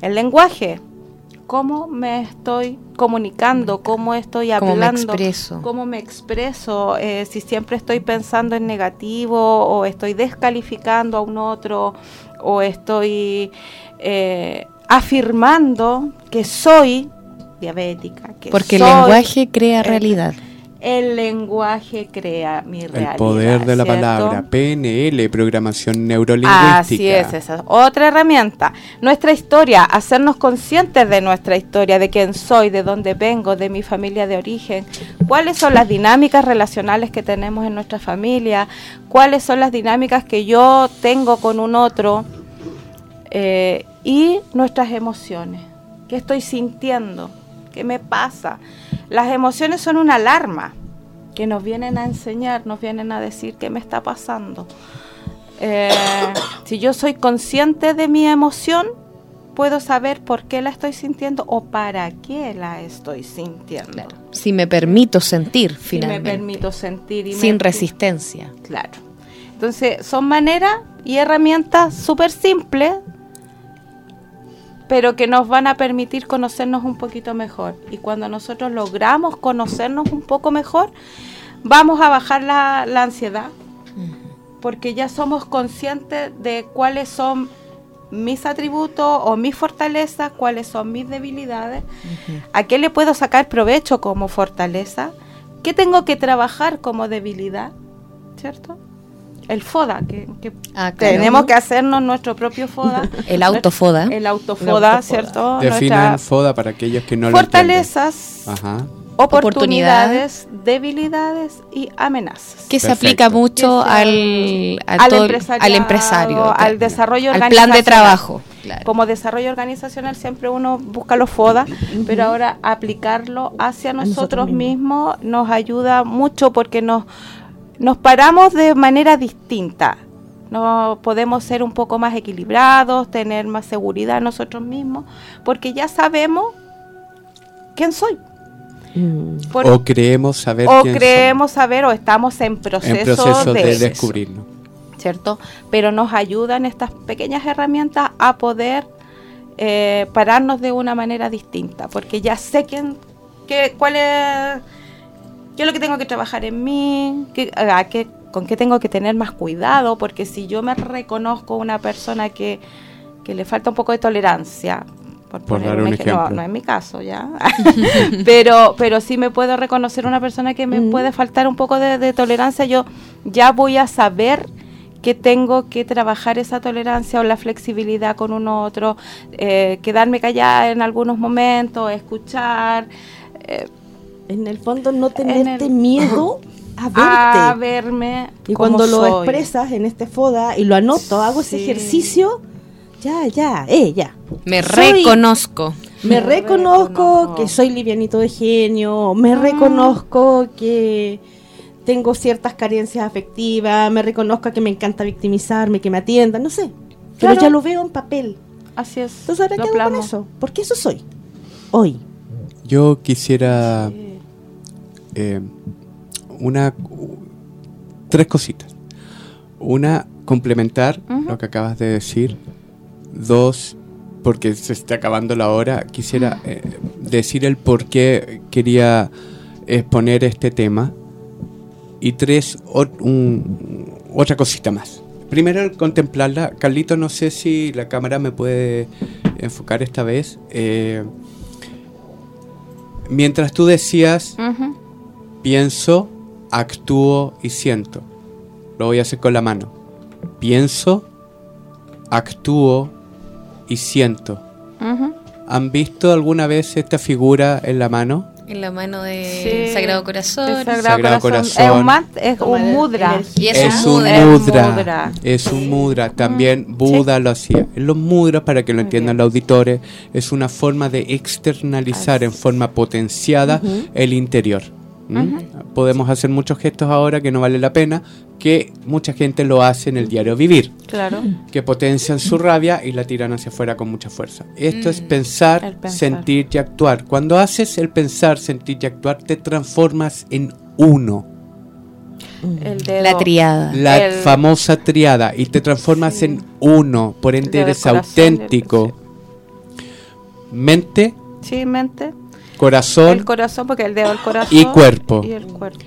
El lenguaje, cómo me estoy comunicando, cómo estoy Cómo me hablando, expreso. cómo me expreso, eh, si siempre estoy pensando en negativo o estoy descalificando a un otro o estoy eh, afirmando que soy diabética, que Porque el soy- lenguaje crea realidad. El lenguaje crea mi realidad. El poder de la ¿cierto? palabra. PNL, programación neurolingüística. Así es, esa es otra herramienta. Nuestra historia, hacernos conscientes de nuestra historia, de quién soy, de dónde vengo, de mi familia de origen, cuáles son las dinámicas relacionales que tenemos en nuestra familia, cuáles son las dinámicas que yo tengo con un otro eh, y nuestras emociones. ¿Qué estoy sintiendo? ¿Qué me pasa? Las emociones son una alarma que nos vienen a enseñar, nos vienen a decir qué me está pasando. Eh, [COUGHS] si yo soy consciente de mi emoción, puedo saber por qué la estoy sintiendo o para qué la estoy sintiendo. Si me permito sentir, Si me finalmente. permito sentir y sin me- resistencia. Claro. Entonces, son maneras y herramientas súper simples, pero que nos van a permitir conocernos un poquito mejor. Y cuando nosotros logramos conocernos un poco mejor, vamos a bajar la, la ansiedad, porque ya somos conscientes de cuáles son mis atributos o mis fortalezas, cuáles son mis debilidades, a qué le puedo sacar provecho como fortaleza, qué tengo que trabajar como debilidad, ¿cierto? El FODA, que, que Ah, claro. tenemos que hacernos nuestro propio FODA. [LAUGHS] El autofoda. El autofoda, El autofoda. ¿cierto? Definan Nuestra FODA para aquellos que no lo fortalezas, entienden. Ajá. oportunidades, debilidades y amenazas. Que se aplica mucho al, al todo empresario, al desarrollo al plan de organizacional. trabajo. Claro. Como desarrollo organizacional siempre uno busca los FODA, pero ahora aplicarlo hacia nosotros, nosotros mismos. nos ayuda mucho porque nos, nos paramos de manera distinta. no podemos ser un poco más equilibrados, tener más seguridad nosotros mismos, porque ya sabemos quién soy. Mm. Por- o creemos saber o quién creemos saber o estamos en proceso, somos. en proceso de, de, descubrirnos. ¿cierto? Pero nos ayudan estas pequeñas herramientas a poder eh, pararnos de una manera distinta, porque ya sé quién, qué, cuál es, qué es lo que tengo que trabajar en mí, qué, a qué- con qué tengo que tener más cuidado, porque si yo me reconozco una persona que, que le falta un poco de tolerancia, por, Por poner dar un ejemplo. no es mi caso ya, [LAUGHS] pero, pero sí me puedo reconocer una persona que me Mm. puede faltar un poco de, de tolerancia, yo ya voy a saber que tengo que trabajar esa tolerancia o la flexibilidad con uno otro, eh, quedarme callada en algunos momentos, escuchar, eh, En el fondo, no tenerte el- miedo [LAUGHS] a verte. a verme. y como cuando lo expresas en este FODA y lo anoto, hago ese ejercicio, ya, ya, eh, ya. Me Soy- reconozco. Me Me reconozco reconozco. que soy livianito de genio, me Ah. reconozco que tengo ciertas carencias afectivas, me reconozco que me encanta victimizarme, que me atiendan, no sé. Pero ya lo veo en papel. Así es. Entonces ahora qué hago con eso, porque eso soy. Hoy. Yo quisiera eh, una tres cositas. Una, complementar lo que acabas de decir. Dos, porque se está acabando la hora, quisiera eh, decir el por qué quería exponer este tema. Y tres, ot- un- otra cosita más. Primero, contemplarla. Carlito, no sé si la cámara me puede enfocar esta vez. Eh, mientras tú decías. Pienso, actúo y siento. Lo voy a hacer con la mano. Pienso, actúo y siento. ¿Han visto alguna vez esta figura en la mano? En la mano de Sí. Sagrado Corazón. El Sagrado, Sagrado Corazón. Corazón. Es un, mat- es Toma un de mudra. Y es, Es un mudra. Es un mudra. También Buda lo hacía. Los mudras, para que lo entiendan los auditores, es una forma de externalizar en forma potenciada el interior. ¿Mm? Podemos hacer muchos gestos ahora que no vale la pena, que mucha gente lo hace en el diario vivir, Claro. que potencian su rabia y la tiran hacia afuera con mucha fuerza. Esto es Mm. pensar, sentir y actuar. Cuando haces el pensar, sentir y actuar, te transformas en uno. El dedo. La triada. La El- famosa triada y te transformas Sí. en uno, por ende eres auténtico. Mente, Sí, mente. Corazón, El corazón, porque el dedo, el corazón. y cuerpo. Y el cuerpo.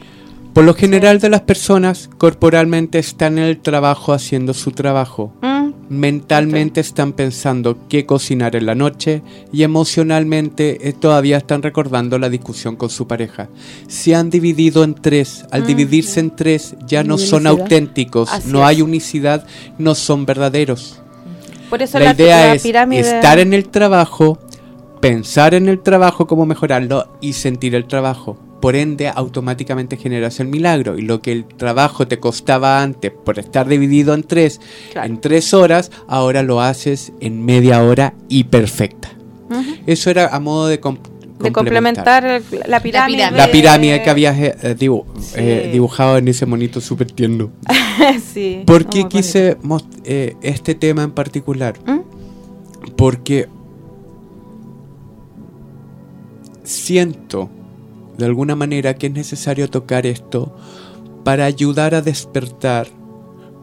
Por lo general de las personas corporalmente están en el trabajo haciendo su trabajo. Mm, Mentalmente están pensando qué cocinar en la noche y emocionalmente eh, todavía están recordando la discusión con su pareja. Se han dividido en tres. Al Mm. dividirse en tres ya no son auténticos, Así no es. hay unicidad, no son verdaderos. Por eso La la, idea la es pirámide. estar en el trabajo, pensar en el trabajo, cómo mejorarlo y sentir el trabajo. Por ende, automáticamente generas el milagro. Y lo que el trabajo te costaba antes por estar dividido en tres, Claro. en tres horas, ahora lo haces en media hora y perfecta. Eso era a modo de, com- De complementar la pirámide. pirámide. La pirámide que habías eh, eh, dibu- Sí. eh, dibujado en ese monito súper tierno. [LAUGHS] sí. ¿Por qué quise eh, este tema en particular? bonito. Porque siento de alguna manera que es necesario tocar esto para ayudar a despertar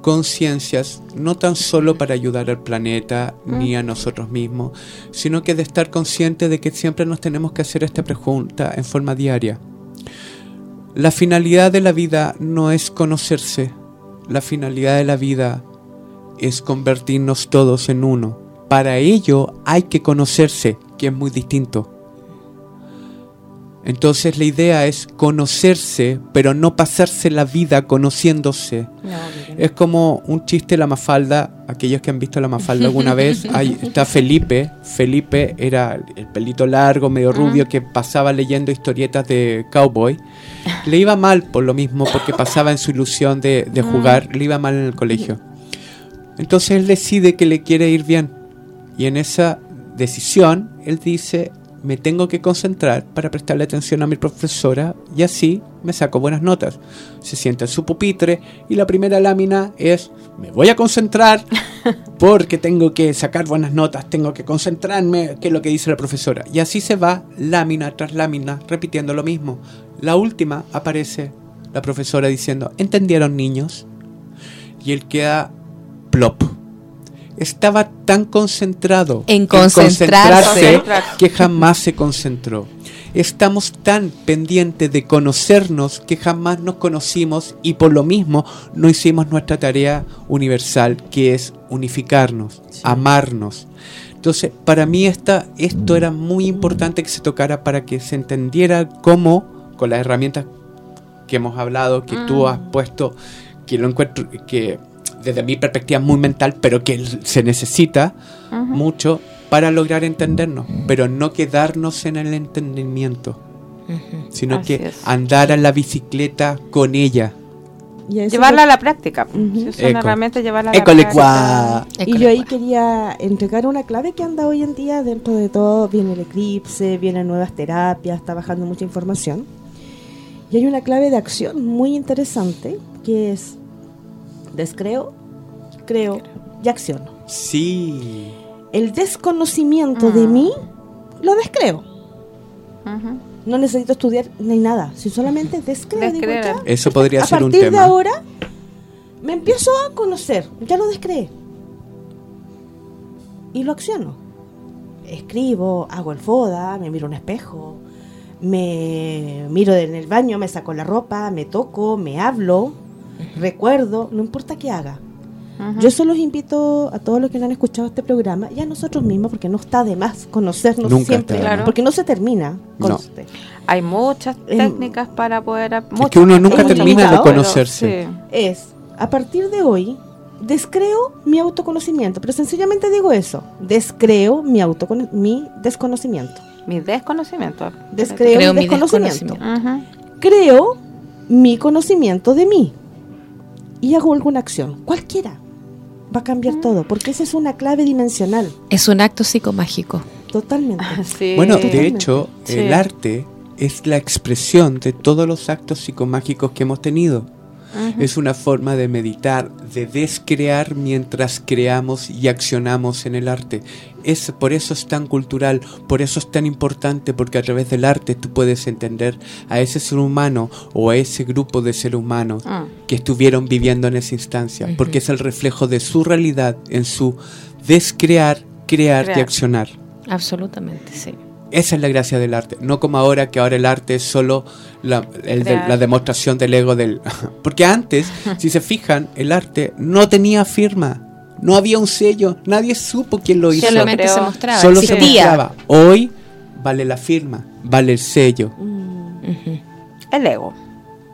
conciencias, no tan solo para ayudar al planeta ni a nosotros mismos, sino que de estar consciente de que siempre nos tenemos que hacer esta pregunta en forma diaria. La finalidad de la vida no es conocerse, la finalidad de la vida es convertirnos todos en uno. Para ello hay que conocerse, que es muy distinto. Entonces la idea es conocerse, pero no pasarse la vida conociéndose. No. Es como un chiste la Mafalda, aquellos que han visto la Mafalda alguna vez, [LAUGHS] ahí está Felipe, Felipe era el pelito largo, medio rubio, que pasaba leyendo historietas de cowboy. Le iba mal por lo mismo, porque pasaba en su ilusión de, de jugar, le iba mal en el colegio. Entonces él decide que le quiere ir bien. Y en esa decisión, él dice, me tengo que concentrar para prestarle atención a mi profesora y así me saco buenas notas. Se sienta en su pupitre y la primera lámina es, me voy a concentrar [LAUGHS] porque tengo que sacar buenas notas, tengo que concentrarme, que es lo que dice la profesora. Y así se va lámina tras lámina repitiendo lo mismo. La última aparece la profesora diciendo, ¿entendieron niños? Y él queda plop. Estaba tan concentrado En concentrarse. concentrarse que jamás se concentró. Estamos tan pendientes de conocernos que jamás nos conocimos y por lo mismo no hicimos nuestra tarea universal que es unificarnos, amarnos. Entonces, para mí esta, esto era muy importante que se tocara para que se entendiera cómo, con las herramientas que hemos hablado, que tú has puesto, que lo encuentro, que desde mi perspectiva muy mental, pero que se necesita mucho para lograr entendernos, pero no quedarnos en el entendimiento, sino Así que es. andar a la bicicleta con ella. Llevarla a la práctica. Si una Eco. herramienta, llevarla a la práctica. Y yo ahí quería entregar una clave que anda hoy en día dentro de todo. Viene el eclipse, vienen nuevas terapias, está bajando mucha información. Y hay una clave de acción muy interesante que es descreo, creo y acciono. Sí. El desconocimiento de mí lo descreo. No necesito estudiar ni nada. Si solamente descreo, ya, Eso podría a ser un partir de tema. ahora me empiezo a conocer, ya lo descreé. Y lo acciono. Escribo, hago el foda, me miro un espejo, me miro en el baño, me saco la ropa, me toco, me hablo, recuerdo, no importa qué haga. Yo eso los invito a todos los que no han escuchado este programa y a nosotros mismos, porque no está de más conocernos Nunca siempre, más. porque no se termina. No. conste. Hay muchas Em, técnicas para poder... Es muchas que uno nunca termina de pero conocerse. sí. es, a partir de hoy, descreo mi autoconocimiento, pero sencillamente digo eso, descreo mi, autocono- mi desconocimiento. Mi desconocimiento. Descreo Creo mi mi desconocimiento. Creo mi conocimiento de mí y hago alguna acción, cualquiera. Va a cambiar todo, porque esa es una clave dimensional, Es un acto psicomágico. totalmente. [LAUGHS] Sí. Bueno, de Totalmente. hecho, Sí. el arte es la expresión de todos los actos psicomágicos que hemos tenido. Es una forma de meditar, de descrear mientras creamos y accionamos en el arte. Es, por eso es tan cultural, por eso es tan importante, porque a través del arte tú puedes entender a ese ser humano o a ese grupo de seres humanos Mm. que estuvieron viviendo en esa instancia, porque es el reflejo de su realidad en su descrear, crear y accionar. Absolutamente, sí. Esa es la gracia del arte, no como ahora que ahora el arte es solo la, el de- Crear. la demostración del ego del... [LAUGHS] Porque antes, si se fijan, el arte no tenía firma, no había un sello, nadie supo quién lo hizo, Solamente se mostraba, solo se mostraba. Hoy vale la firma, vale el sello, Ujú. El ego.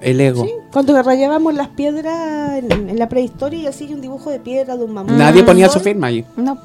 el ego. Sí, Cuando rayábamos las piedras en, en la prehistoria y así un dibujo de piedra de un mamut. Nadie un ponía su firma ahí. No.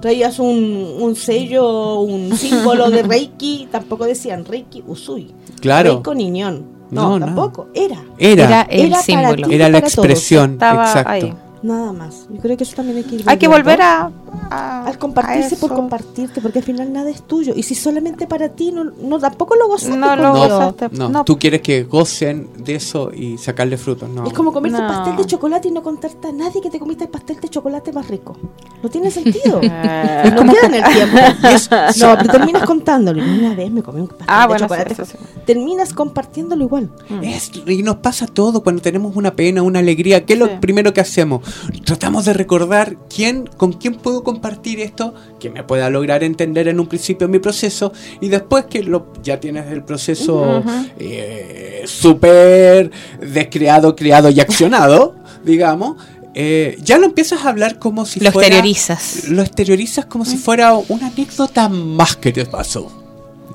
Traías un, un sello, un [LAUGHS] símbolo de Reiki, tampoco decían Reiki Usui. Claro, Reiki Niñón. No, No, tampoco. Era. Era era, el Era para símbolo. ti. era la expresión, exacto. ahí. Nada más. Yo creo que eso también hay que ir Hay que volver a... a- Al compartirse a por compartirte, porque al final nada es tuyo. Y si solamente para ti, no, no tampoco lo gozaste. No lo gozaste. No, No. tú quieres que gocen de eso y sacarle frutos, no. Es como comerse No. pastel de chocolate y no contarte a nadie que te comiste el pastel de chocolate más rico. No tiene sentido. [LAUGHS] Eh, no queda en el tiempo. [LAUGHS] no, pero terminas contándolo. Y Una vez me comí un pastel Ah, de bueno, chocolate. sí, eso sí. Terminas compartiéndolo igual. Es- y nos pasa todo cuando tenemos una pena, una alegría. ¿Qué es Sí. lo primero que hacemos? Tratamos de recordar quién, con quién puedo compartir esto que me pueda lograr entender en un principio mi proceso y después que lo, ya tienes el proceso eh, súper descreado, creado y accionado, [LAUGHS] digamos. eh, ya lo empiezas a hablar como si Lo fuera exteriorizas. lo exteriorizas como si fuera una anécdota más que te pasó.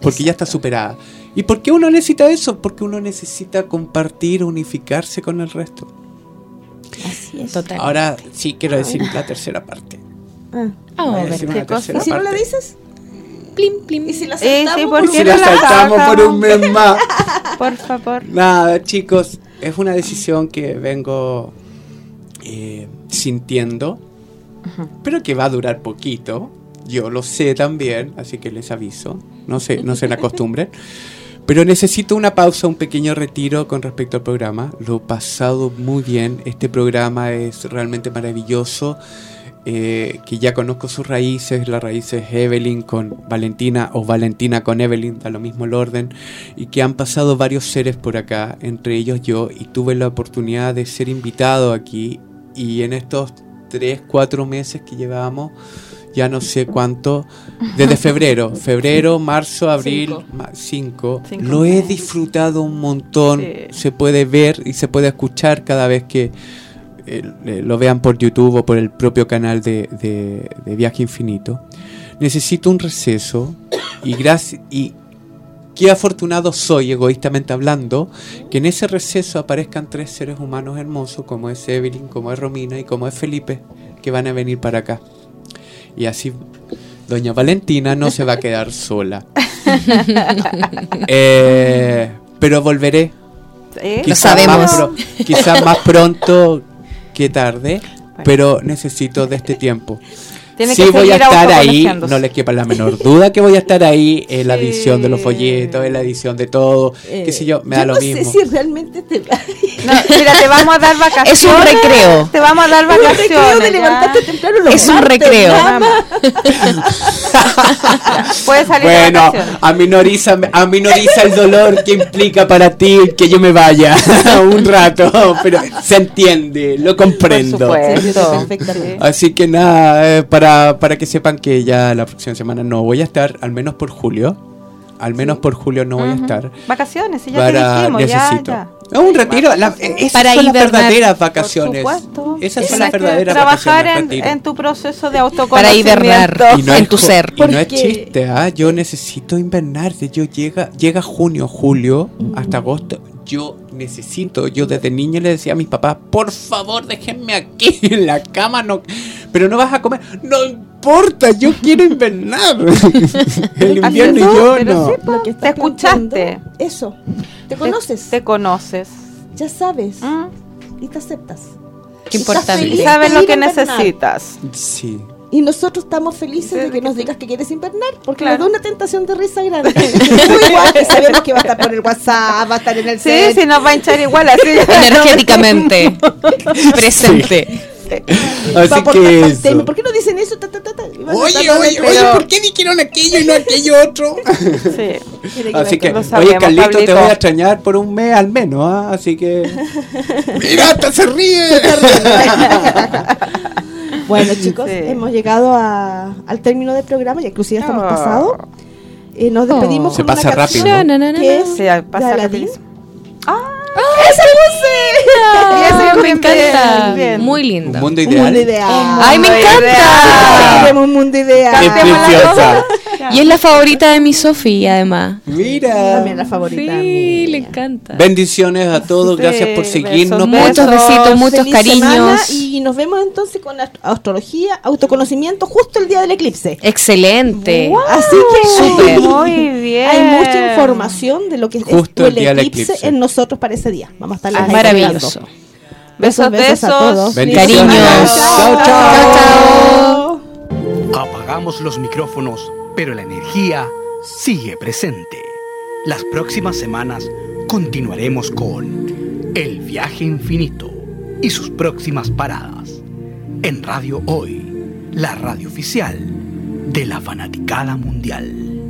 Porque ya está superada. ¿Y por qué uno necesita eso? Porque uno necesita compartir, unificarse con el resto. Así es. Total. Ahora sí quiero decir la tercera parte. Ah. Voy a ver, ¿qué una cosa? ¿Y si no le dices? plim, plim. ¿Y si la Eh, saltamos? sí, por ¿por Si no la la saltamos por sacamos? un mes más. [LAUGHS] Por favor. Nada, chicos, es una decisión que vengo eh, sintiendo, pero que va a durar poquito. yo lo sé también, así que les aviso, no se, no se me acostumbren. [LAUGHS] Pero necesito una pausa, un pequeño retiro con respecto al programa. Lo he pasado muy bien. Este programa es realmente maravilloso. eh, que ya conozco sus raíces, las raíces Evelyn con Valentina o Valentina con Evelyn, da lo mismo el orden, y que han pasado varios seres por acá, entre ellos yo, y tuve la oportunidad de ser invitado aquí, y en estos 3, 4 meses que llevábamos, ya no sé cuánto, desde febrero, febrero, marzo, abril, 5, Cinco lo he disfrutado un montón, Sí. se puede ver y se puede escuchar cada vez que eh, eh, lo vean por YouTube o por el propio canal de, de- de Viaje Infinito. Necesito un receso y gracias y qué afortunado soy, egoístamente hablando, que en ese receso aparezcan tres seres humanos hermosos como es Evelyn, como es Romina y como es Felipe, que van a venir para acá. Y así Doña Valentina no se va a quedar [LAUGHS] sola. [LAUGHS] Eh, pero volveré ¿Eh? Lo Quizás sabemos. Más pro- quizás más pronto que tarde, pero necesito de este tiempo. Tiene sí que voy a estar ahí, no les quepa la menor duda que voy a estar ahí en la Sí. edición de los folletos, en la edición de todo, qué sé yo, me da Eh, lo no mismo. sé si realmente te No, mira, te vamos a dar vacaciones. Es un recreo. Te vamos a dar Un recreo vacaciones. de levantarte temprano los Es un recreo. [LAUGHS] Puedes salir Bueno, vacaciones. aminoriza, aminoriza el dolor que implica para ti que yo me vaya [LAUGHS] un rato, pero se entiende, lo comprendo. Por supuesto. perfectamente. Así que nada, eh, para, para que sepan que ya la próxima semana no voy a estar, al menos por julio. Al menos por julio no voy a estar. Vacaciones, sí, ya te Para, dijimos, ya, necesito. ya. Es un retiro. la- eh, esas Para son las hibernar. verdaderas vacaciones. Esas son las que verdaderas Trabajar vacaciones. en, tu proceso de Para autoconocimiento. hibernar. Y no en tu ser. Y no es Porque- chiste, ¿ah? yo necesito invernar. Yo llega, llega junio, julio, hasta agosto. Yo necesito, yo desde niño le decía a mis papás, por favor déjenme aquí [LAUGHS] en la cama, no, pero no vas a comer. No importa, yo [LAUGHS] quiero invernar. [LAUGHS] El Así invierno y yo pero no. sí, Lo que Te escuchaste. Eso. Te conoces. Te, conoces. Ya sabes. Mm. Y te aceptas. Qué importante. Y sabes lo que necesitas. Sí. Y nosotros estamos felices de que nos digas que quieres invernar, porque Claro. nos da una tentación de risa grande. [LAUGHS] Muy igual que sabemos que va a estar por el WhatsApp, va a estar en el Sí, set. sí, nos va a hinchar igual así. [LAUGHS] Energéticamente. [LAUGHS] Presente. va Así a aportar que eso. tema. ¿Por qué no dicen eso? Ta, ta, ta, Oye, oye, entregar. oye, ¿por qué dijeron aquello y no aquello otro? Sí. Así que, oye, sabemos, Carlito, te Pablito. voy a extrañar por un mes al menos, ¿ah? Así que. ¡Mira, hasta se ríe! Bueno, [LAUGHS] chicos, Sí. hemos llegado a- al término del programa, ya inclusive ya estamos Oh. pasados. Eh, nos despedimos Se con pasa una canción rápido, ¿no? que es Sí, pasa de Aladdin. rapidísimo. ¡Esa puse! Ese me encanta. bien. Muy Un linda. mundo Un ideal. mundo ideal. Ay, me Mundo encanta. ideal. Queremos un mundo ideal. ¡Qué Cantémosla preciosa! Y es la favorita de mi Sofía, además. Mira. También la favorita. Sí, le encanta. Bendiciones a todos, Sí, gracias por seguirnos. besos, Muchos besos. besitos, muchos Feliz cariños. y nos vemos entonces con ast- astrología, autoconocimiento justo el día del eclipse. Excelente. Así que Súper. Muy bien. hay mucha información de lo que Justo es el el eclipse, eclipse. en nosotros para ese día. Vamos a estar Ah, maravilloso. Besos, besos. a todos. Bendiciones. Cariños. Chao, chao. Chao, chao. Apagamos los micrófonos, pero la energía sigue presente. Las próximas semanas continuaremos con El viaje infinito y sus próximas paradas. En Radio Hoy, la radio oficial de la fanaticada mundial.